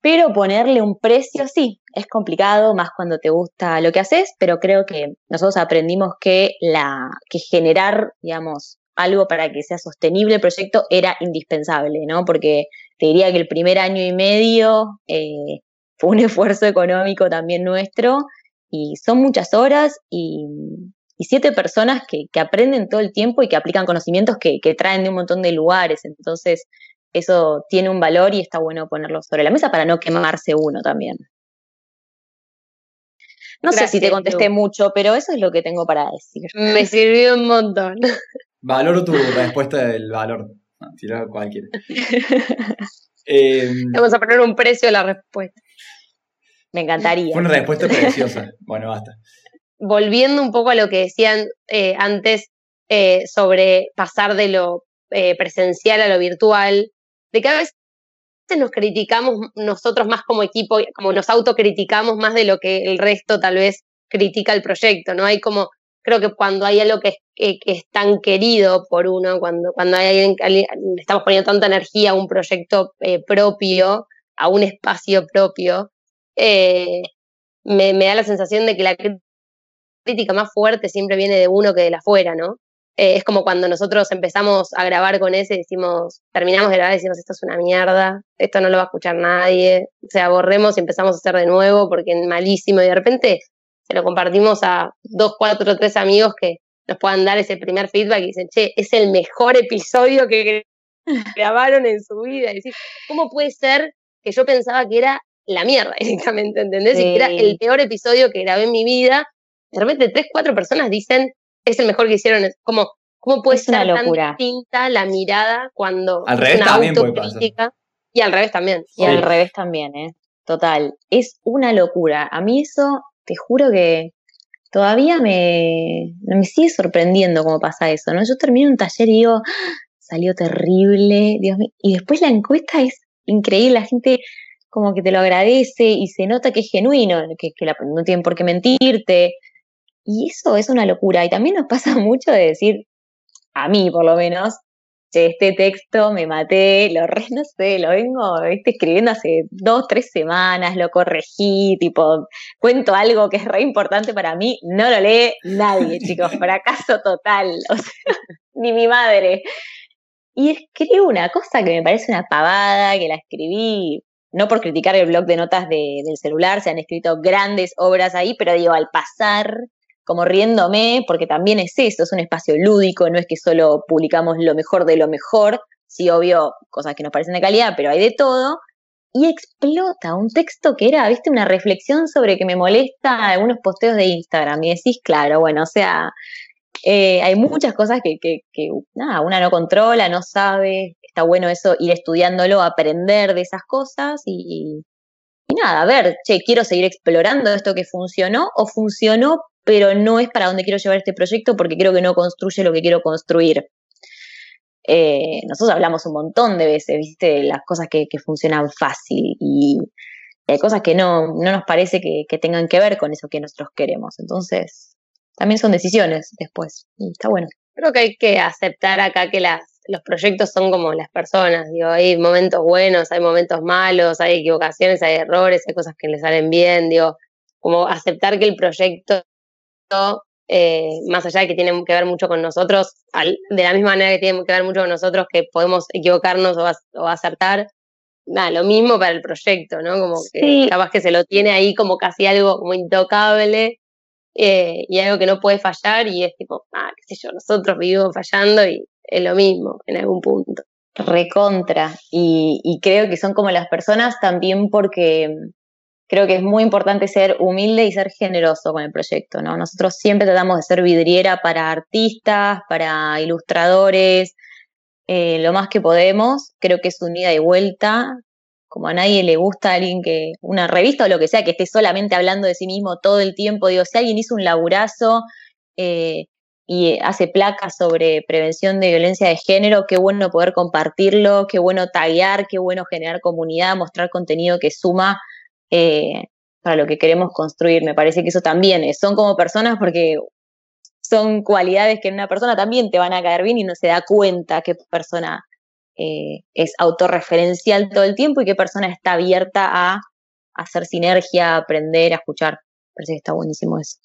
Pero ponerle un precio, sí, es complicado, más cuando te gusta lo que haces, pero creo que nosotros aprendimos que, la, que generar, digamos, algo para que sea sostenible el proyecto era indispensable, ¿no? Porque te diría que el primer año y medio eh, fue un esfuerzo económico también nuestro y son muchas horas y, y siete personas que, aprenden todo el tiempo y que aplican conocimientos que, traen de un montón de lugares. Entonces, eso tiene un valor y está bueno ponerlo sobre la mesa para no quemarse uno también. No sé si te contesté mucho, pero eso es lo que tengo para decir. Me sirvió un montón. Valoro tu respuesta del valor. No, cualquiera. Em, Vamos a poner un precio a la respuesta. Me encantaría. Fue una respuesta preciosa. Bueno, basta volviendo un poco a lo que decían eh, antes eh, sobre pasar de lo eh, presencial a lo virtual, de que a veces nos criticamos nosotros más como equipo, como nos autocriticamos más de lo que el resto tal vez critica el proyecto, ¿no? Hay como, creo que cuando hay algo que, es tan querido por uno, cuando, cuando hay alguien, estamos poniendo tanta energía a un proyecto propio, a un espacio propio, me, me, da la sensación de que la crítica más fuerte siempre viene de uno que de la afuera, ¿no? Eh, es como cuando nosotros empezamos a grabar con ese, decimos, terminamos de grabar y decimos, esto es una mierda, esto no lo va a escuchar nadie, o sea, borremos y empezamos a hacer de nuevo porque es malísimo y de repente se lo compartimos a dos, cuatro, tres amigos que nos puedan dar ese primer feedback y dicen, che, es el mejor episodio que grabaron en su vida. Y decir, ¿cómo puede ser que yo pensaba que era la mierda directamente, ¿entendés? Y que era el peor episodio que grabé en mi vida. De repente tres, cuatro personas dicen, es el mejor que hicieron. Como, ¿Cómo puede Es una ser tan locura. distinta la mirada cuando Al revés una también autocrítica? Y al revés también. Y Sí. al revés también, ¿eh? Total. Es una locura. A mí eso, te juro que todavía me, me sigue sorprendiendo cómo pasa eso, ¿no? Yo termino un taller y digo, "Ah, salió terrible, Dios mío. Y después la encuesta es increíble, la gente como que te lo agradece y se nota que es genuino, que, que la- no tienen por qué mentirte. Y eso es una locura. Y también nos pasa mucho de decir, a mí por lo menos, che, este texto me maté, lo re, no sé, lo vengo ¿viste? escribiendo hace dos, tres semanas, lo corregí, tipo, cuento algo que es re importante para mí, no lo lee nadie, chicos, fracaso total, o sea, ni mi madre. Y escribo una cosa que me parece una pavada, que la escribí, no por criticar el blog de notas de- del celular, se han escrito grandes obras ahí, pero digo, al pasar, como riéndome, porque también es eso, es un espacio lúdico, no es que solo publicamos lo mejor de lo mejor, sí, obvio, cosas que nos parecen de calidad, pero hay de todo, y explota un texto que era, viste, una reflexión sobre que me molesta algunos posteos de Instagram, y decís, claro, bueno, o sea, eh, hay muchas cosas que, nada, una no controla, no sabe, está bueno eso, ir estudiándolo, aprender de esas cosas y, y nada, a ver, che, quiero seguir explorando esto que funcionó o funcionó, pero no es para donde quiero llevar este proyecto porque creo que no construye lo que quiero construir. Eh, nosotros hablamos un montón de veces, viste, las cosas que, que funcionan fácil y hay cosas que no, no nos parece que, que tengan que ver con eso que nosotros queremos. Entonces, también son decisiones después. Y está bueno. Creo que hay que aceptar acá que las, los proyectos son como las personas. Digo, hay momentos buenos, hay momentos malos, hay equivocaciones, hay errores, hay cosas que le salen bien. Digo, como aceptar que el proyecto, eh, más allá de que tiene que ver mucho con nosotros, al- de la misma manera que tiene que ver mucho con nosotros, que podemos equivocarnos o, ac- o acertar, nada, lo mismo para el proyecto, ¿no? Como que Sí. capaz que se lo tiene ahí como casi algo como intocable eh, y algo que no puede fallar y es tipo, ah, qué sé yo, nosotros vivimos fallando y es lo mismo en algún punto. Recontra. Y, y creo que son como las personas también porque creo que es muy importante ser humilde y ser generoso con el proyecto, ¿no? Nosotros siempre tratamos de ser vidriera para artistas, para ilustradores, eh, lo más que podemos. Creo que es un ida y vuelta. Como a nadie le gusta alguien que, una revista o lo que sea, que esté solamente hablando de sí mismo todo el tiempo. Digo, si alguien hizo un laburazo eh, y hace placas sobre prevención de violencia de género, qué bueno poder compartirlo, qué bueno taguear, qué bueno generar comunidad, mostrar contenido que suma eh, para lo que queremos construir. Me parece que eso también es. Son como personas porque son cualidades que en una persona también te van a caer bien y no se da cuenta qué persona eh, es autorreferencial todo el tiempo y qué persona está abierta a hacer sinergia, a aprender, a escuchar. Parece que está buenísimo eso.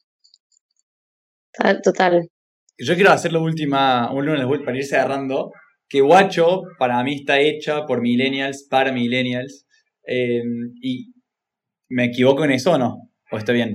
Total. Yo quiero hacer la última, las vueltas para ir cerrando, que Guacho para mí está hecha por millennials, para millennials, eh, y ¿me equivoco en eso o no? ¿O está bien?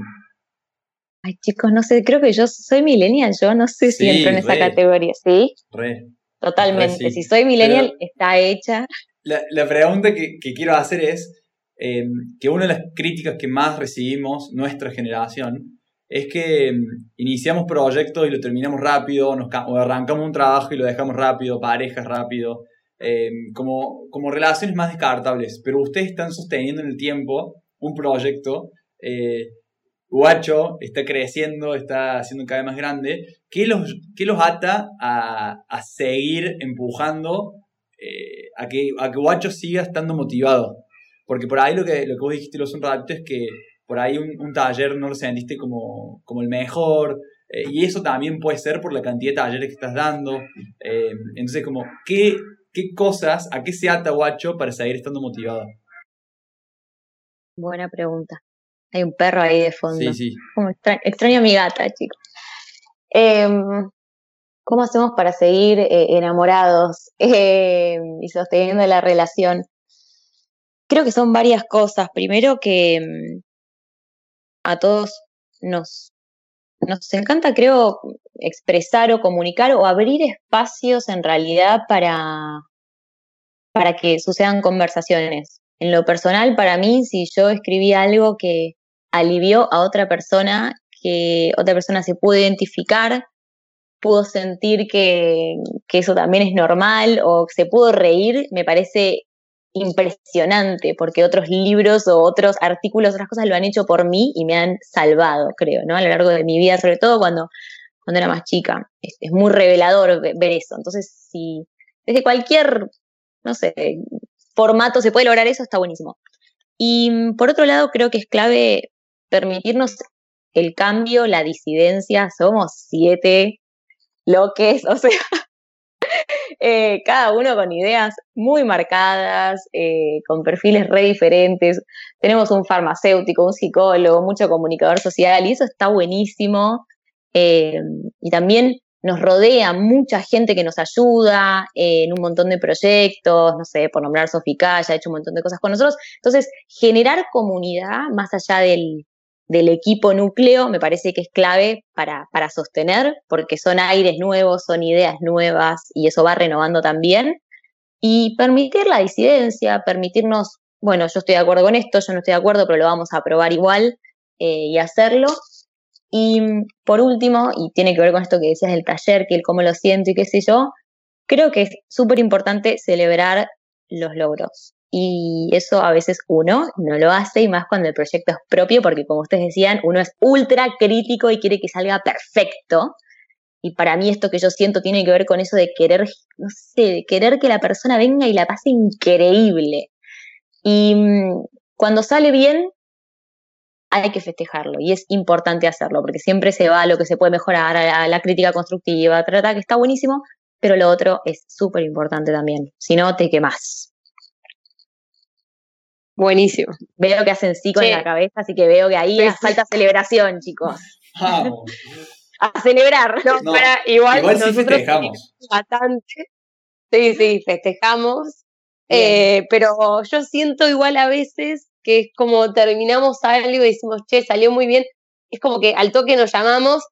Ay, chicos, no sé, creo que yo soy millennial, yo no sé si Sí, entro en esa re. categoría. Sí, Re. totalmente. Re sí. Si soy millennial, Pero- está hecha. La, la pregunta que, que quiero hacer es eh, que una de las críticas que más recibimos nuestra generación es que mm, iniciamos proyectos y lo terminamos rápido, nos, o arrancamos un trabajo y lo dejamos rápido, parejas rápido, eh, como, como relaciones más descartables, pero ustedes están sosteniendo en el tiempo un proyecto, eh, Guacho está creciendo, está siendo cada vez más grande, ¿qué los, qué los ata a, seguir empujando eh, a, que, a que Guacho siga estando motivado. Porque por ahí lo que, lo que vos dijiste hace un rato es que por ahí un, taller no lo sentiste como, como el mejor. eh, y eso también puede ser por la cantidad de talleres que estás dando. eh, entonces, como, ¿qué, ¿qué cosas, a qué se ata Guacho para seguir estando motivado? Buena pregunta. Hay un perro ahí de fondo. Sí, sí. Como extra- extraño a mi gata, chicos. Em, ¿Cómo hacemos para seguir eh, enamorados eh, y sosteniendo la relación? Creo que son varias cosas. Primero que mm, a todos nos, nos encanta, creo, expresar o comunicar o abrir espacios en realidad para, para que sucedan conversaciones. En lo personal, para mí, si yo escribí algo que alivió a otra persona, que otra persona se pudo identificar, pudo sentir que, eso también es normal o se pudo reír, me parece impresionante, porque otros libros o otros artículos, otras cosas lo han hecho por mí y me han salvado, creo, ¿no? A lo largo de mi vida, sobre todo cuando, cuando era más chica. Es, es muy revelador ve- ver eso. Entonces, si desde cualquier, no sé, formato se puede lograr eso, está buenísimo. Y mm, por otro lado, creo que es clave permitirnos el cambio, la disidencia. Somos siete loques, o sea, eh, cada uno con ideas muy marcadas, eh, con perfiles re diferentes. Tenemos un farmacéutico, un psicólogo, mucho comunicador social y eso está buenísimo. Eh, y también nos rodea mucha gente que nos ayuda en un montón de proyectos, no sé, por nombrar Sofica, ya ha hecho un montón de cosas con nosotros. Entonces, generar comunidad más allá del, del equipo núcleo me parece que es clave para, para sostener, porque son aires nuevos, son ideas nuevas y eso va renovando también. Y permitir la disidencia, permitirnos, bueno, yo estoy de acuerdo con esto, yo no estoy de acuerdo, pero lo vamos a probar igual eh, y hacerlo. Y por último, y tiene que ver con esto que decías del taller, que el cómo lo siento y qué sé yo, creo que es súper importante celebrar los logros. Y eso a veces uno no lo hace, y más cuando el proyecto es propio, porque como ustedes decían, uno es ultra crítico y quiere que salga perfecto. Y para mí esto que yo siento tiene que ver con eso de querer, no sé, de querer que la persona venga y la pase increíble. Y mm, cuando sale bien, hay que festejarlo y es importante hacerlo, porque siempre se va a lo que se puede mejorar, a la, a la crítica constructiva, trata que está buenísimo, pero lo otro es súper importante también. Si no, te quemas. Buenísimo. Veo que hacen sí con Sí. la cabeza, así que veo que ahí Sí, falta celebración, chicos. Vamos. A celebrar. No, igual, Igual sí festejamos. bastante. Sí, sí, festejamos. Eh, pero yo siento igual a veces que es como terminamos algo y decimos, che, salió muy bien. Es como que al toque nos llamamos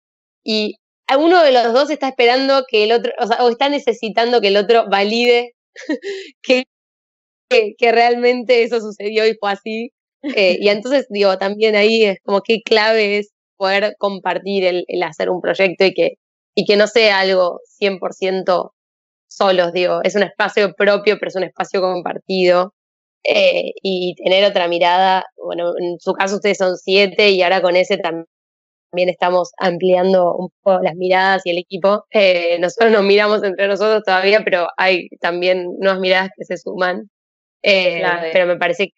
y uno de los dos está esperando que el otro, o sea, o está necesitando que el otro valide que, que, que realmente eso sucedió y fue así. Eh, y entonces, digo, también ahí es como qué clave es poder compartir el, el hacer un proyecto y que, y que no sea algo 100% solos, digo, es un espacio propio, pero es un espacio compartido. Eh, y tener otra mirada, bueno, en su caso ustedes son siete y ahora con ese tam- también estamos ampliando un poco las miradas y el equipo. Eh, nosotros nos miramos entre nosotros todavía, pero hay también nuevas miradas que se suman. Eh, pero me parece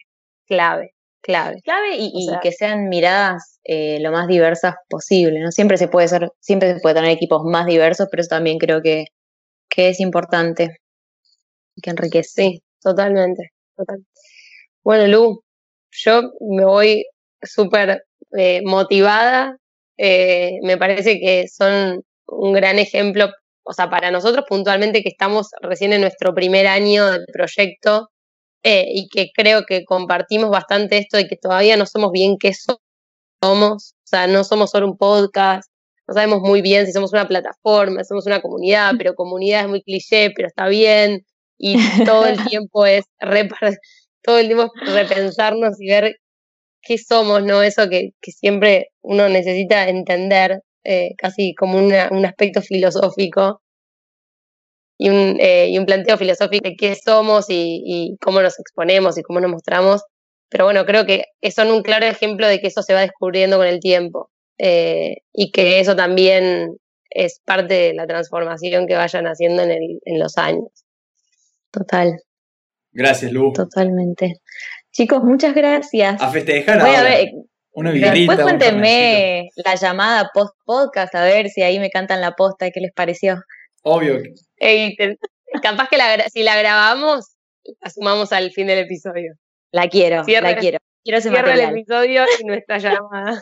clave, clave. Clave y, O y sea- que sean miradas eh, lo más diversas posible, ¿no? Siempre se puede ser, siempre se puede tener equipos más diversos, pero eso también creo que, que es importante que enriquece. Sí, totalmente. Total. Bueno, Lu, yo me voy súper eh, motivada. eh, me parece que son un gran ejemplo, o sea, para nosotros puntualmente que estamos recién en nuestro primer año del proyecto eh, y que creo que compartimos bastante esto de que todavía no somos bien qué so- somos, o sea, no somos solo un podcast, no sabemos muy bien si somos una plataforma, somos una comunidad, pero comunidad es muy cliché, pero está bien y todo el tiempo es todo el tiempo es repensarnos y ver qué somos, ¿no? Eso que, que siempre uno necesita entender, eh, casi como una- un aspecto filosófico y un, eh, y un planteo filosófico de qué somos y, y cómo nos exponemos y cómo nos mostramos. Pero bueno, creo que son un claro ejemplo de que eso se va descubriendo con el tiempo eh, y que eso también es parte de la transformación que vayan haciendo en, el, en los años. Total, Gracias, Lu. totalmente. Chicos, muchas gracias. A festejar Voy a ahora. ver, Una birrita, después cuéntenme la llamada post-podcast, a ver si ahí me cantan la posta y qué les pareció. Obvio. que- Ey, te- capaz que la, gra- si la grabamos, la sumamos al fin del episodio. La quiero, la quiero. Quiero ese Cierra el episodio y nuestra llamada.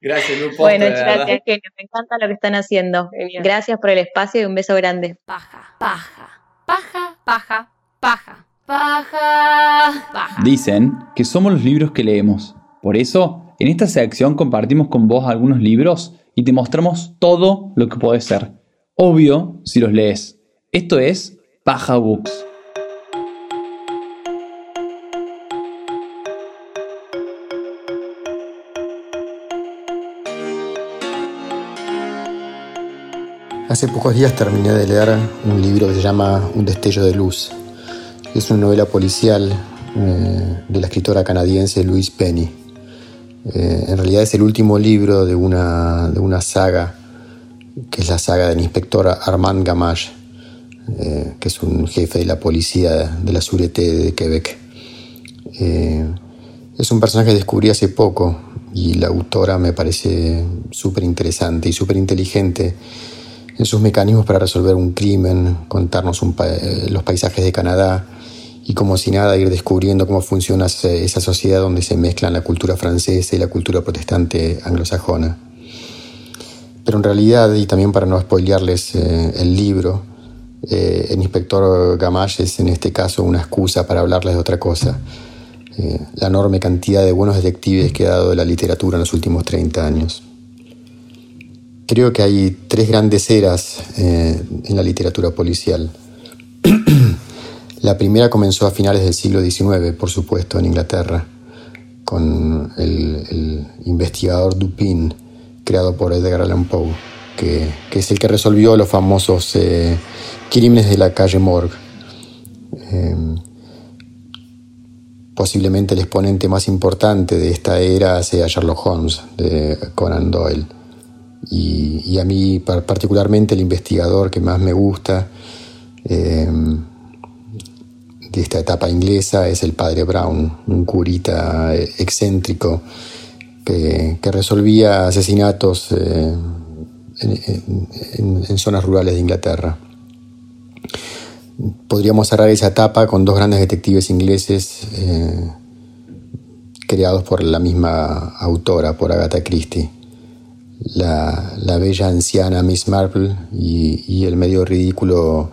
Gracias, Lu, posta, Bueno, es que me encanta lo que están haciendo. Genial. Gracias por el espacio y un beso grande. Paja, paja, paja, paja, paja, paja, paja. Dicen que somos los libros que leemos. Por eso, en esta sección compartimos con vos algunos libros y te mostramos todo lo que puede ser. Obvio si los lees. Esto es Paja Books. Hace pocos días terminé de leer un libro que se llama Un destello de luz. Es una novela policial eh, de la escritora canadiense Louise Penny. Eh, en realidad es el último libro de una, de una saga, que es la saga del inspector Armand Gamache, eh, que es un jefe de la policía de la Sûreté de Quebec. Es un personaje que descubrí hace poco y la autora me parece súper interesante y súper inteligente en sus mecanismos para resolver un crimen, contarnos eh, los paisajes de Canadá y como si nada ir descubriendo cómo funciona esa sociedad donde se mezclan la cultura francesa y la cultura protestante anglosajona. Pero en realidad, y también para no spoilearles eh, el libro, eh, el inspector Gamache es en este caso una excusa para hablarles de otra cosa. La enorme cantidad de buenos detectives que ha dado la literatura en los últimos 30 años. Creo que hay tres grandes eras eh, en la literatura policial. la primera comenzó a finales del siglo XIX, por supuesto, en Inglaterra, con el, investigador Dupin, creado por Edgar Allan Poe, que, es el que resolvió los famosos eh, crímenes de la calle Morgue. Eh, posiblemente el exponente más importante de esta era sea Sherlock Holmes, de Conan Doyle. Y, a mí par- particularmente el investigador que más me gusta eh, de esta etapa inglesa es el padre Brown, un curita eh, excéntrico que, resolvía asesinatos eh, en zonas rurales de Inglaterra. Podríamos cerrar esa etapa con dos grandes detectives ingleses eh, creados por la misma autora, por Agatha Christie la, la bella anciana Miss Marple y, el medio ridículo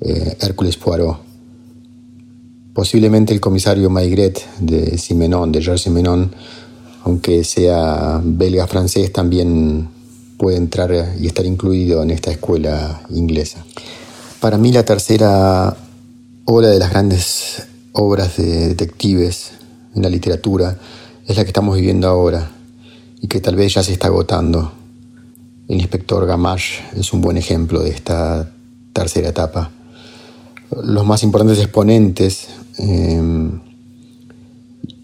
eh, Hércules Poirot. Posiblemente el comisario Maigret de Simenon, de Georges Simenon, aunque sea belga-francés, también puede entrar y estar incluido en esta escuela inglesa. Para mí la tercera ola de las grandes obras de detectives en la literatura es la que estamos viviendo ahora y que tal vez ya se está agotando. El inspector Gamache es un buen ejemplo de esta tercera etapa. Los más importantes exponentes eh,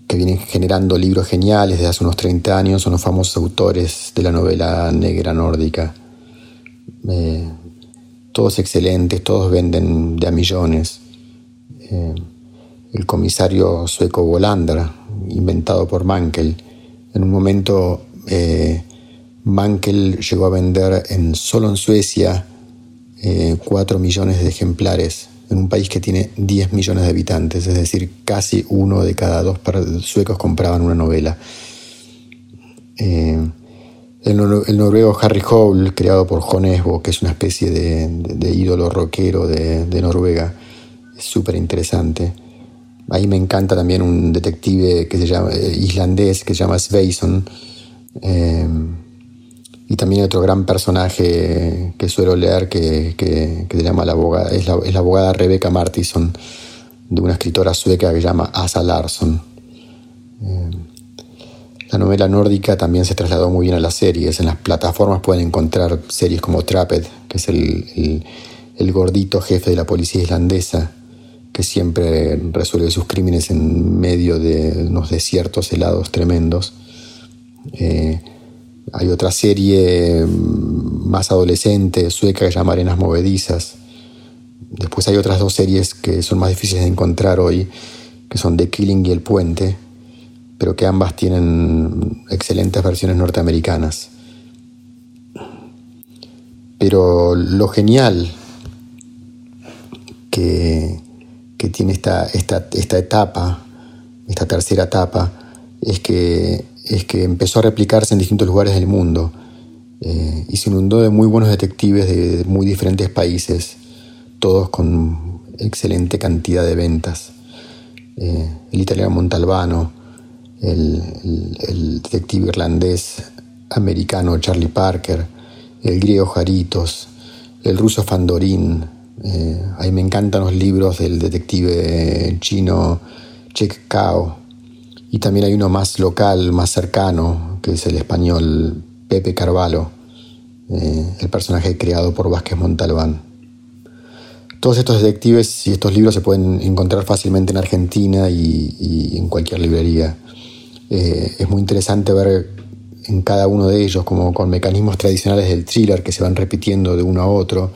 que vienen generando libros geniales desde hace unos 30 años son los famosos autores de la novela negra nórdica. Eh, todos excelentes, todos venden de a millones. Eh, el comisario sueco Volander, inventado por Mankel, en un momento eh, Mankel llegó a vender en, solo en Suecia eh, 4 millones de ejemplares en un país que tiene 10 millones de habitantes, es decir, casi uno de cada dos suecos compraban una novela. Eh, el, nor- el noruego Harry Hole, creado por Jon Esbo, que es una especie de ídolo rockero de, de Noruega, es súper interesante. Ahí me encanta también un detective que se llama, eh, islandés que se llama Sveinsson. Eh, y también hay otro gran personaje que suelo leer que, que- se llama la abogada, es la, abogada Rebecca Martison, de una escritora sueca que se llama Asa Larsson. Eh, la novela nórdica también se trasladó muy bien a las series. En las plataformas pueden encontrar series como Trapped, que es el- el gordito jefe de la policía islandesa, que siempre resuelve sus crímenes en medio de unos desiertos helados tremendos. Eh, hay otra serie mm, más adolescente, sueca, que se llama Arenas Movedizas. Después hay otras dos series que son más difíciles de encontrar hoy, que son The Killing y El Puente, pero que ambas tienen excelentes versiones norteamericanas. Pero lo genial que, que tiene esta, esta, esta etapa, esta tercera etapa, es que, es que empezó a replicarse en distintos lugares del mundo eh, y se inundó de muy buenos detectives de muy diferentes países, todos con excelente cantidad de ventas. Eh, el italiano Montalbano, el, el, detective irlandés americano Charlie Parker, el griego Jaritos, el ruso Fandorin. Eh, ahí me encantan los libros del detective chino Chek Kao. Y también hay uno más local, más cercano, que es el español Pepe Carvalho, eh, el personaje creado por Vázquez Montalbán. Todos estos detectives y estos libros se pueden encontrar fácilmente en Argentina y, en cualquier librería. Eh, es muy interesante ver en cada uno de ellos, como con mecanismos tradicionales del thriller que se van repitiendo de uno a otro,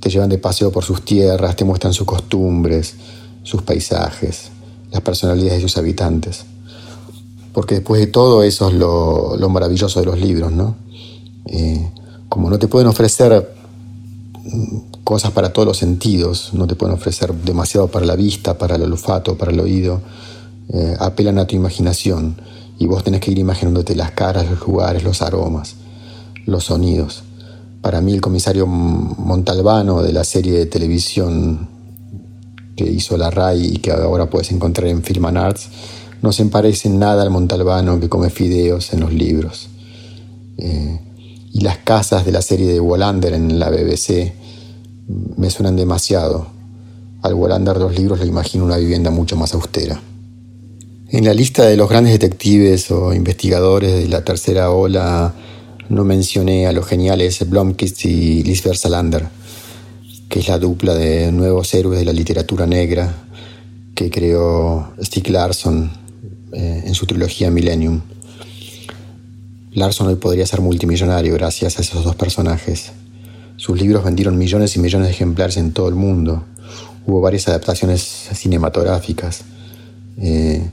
te llevan de paseo por sus tierras, te muestran sus costumbres, sus paisajes, las personalidades de sus habitantes porque después de todo eso es lo, maravilloso de los libros, ¿no? Eh, como no te pueden ofrecer mm, cosas para todos los sentidos, no te pueden ofrecer demasiado para la vista, para el olfato, para el oído, eh, apelan a tu imaginación y vos tenés que ir imaginándote las caras, los lugares, los aromas, los sonidos. Para mí el comisario Montalbano de la serie de televisión que hizo la RAI y que ahora puedes encontrar en Film Arts, no se parece nada al montalbano que come fideos en los libros. Eh, y las casas de la serie de Wallander en la BBC me suenan demasiado. Al Wallander de los libros le imagino una vivienda mucho más austera. En la lista de los grandes detectives o investigadores de la tercera ola no mencioné a los geniales Blomkist y Lisbeth Salander, que es la dupla de nuevos héroes de la literatura negra que creó Stieg Larsson eh, en su trilogía Millennium. Larson hoy podría ser multimillonario gracias a esos dos personajes. Sus libros vendieron millones y millones de ejemplares en todo el mundo. Hubo varias adaptaciones cinematográficas. Eh,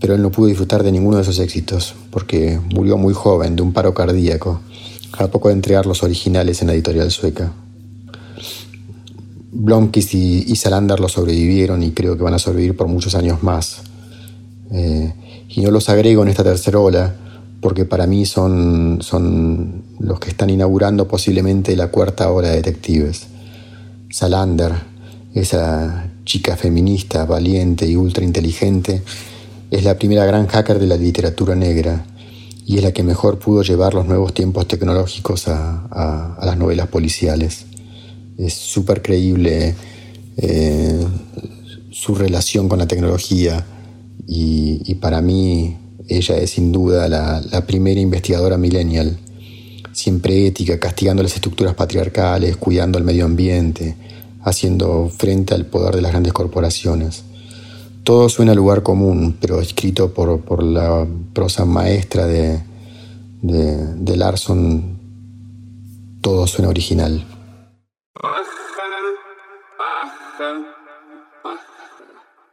pero él no pudo disfrutar de ninguno de esos éxitos porque murió muy joven de un paro cardíaco, a poco de entregar los originales en la editorial sueca. Blomkist y, Salander lo sobrevivieron y creo que van a sobrevivir por muchos años más. Eh, y no los agrego en esta tercera ola porque para mí son, son los que están inaugurando posiblemente la cuarta ola de detectives. Salander, esa chica feminista, valiente y ultra inteligente, es la primera gran hacker de la literatura negra y es la que mejor pudo llevar los nuevos tiempos tecnológicos a, las novelas policiales. Es súper creíble eh, su relación con la tecnología, y, para mí ella es sin duda la, primera investigadora millennial, siempre ética, castigando las estructuras patriarcales, cuidando el medio ambiente, haciendo frente al poder de las grandes corporaciones. Todo suena a lugar común, pero escrito por, la prosa maestra de, de, de Larson, todo suena original.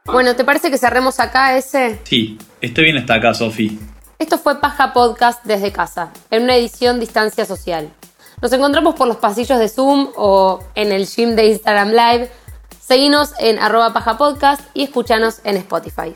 Bueno, ¿te parece que cerremos acá ese? Sí, estoy bien hasta acá, Sofi. Esto fue Paja Podcast desde casa, en una edición distancia social. Nos encontramos por los pasillos de Zoom o en el gym de Instagram Live. Seguinos en arroba paja y escúchanos en Spotify.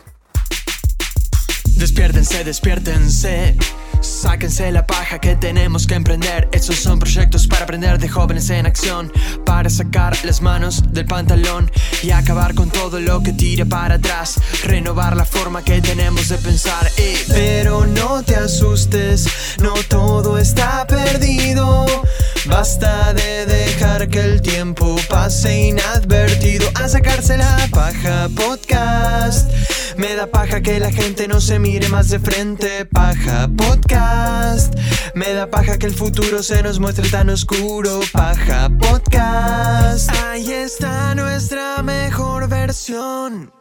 Despiértense, despiértense. Sáquense la paja que tenemos que emprender. Estos son proyectos para aprender de jóvenes en acción. Para sacar las manos del pantalón y acabar con todo lo que tire para atrás. Renovar la forma que tenemos de pensar. Eh, pero no te asustes, no todo está perdido. Basta de dejar que el tiempo pase inadvertido a sacarse la paja podcast. Me da paja que la gente no se mire más de frente. Paja podcast. Me da paja que el futuro se nos muestre tan oscuro. Paja podcast. Ahí está nuestra mejor versión.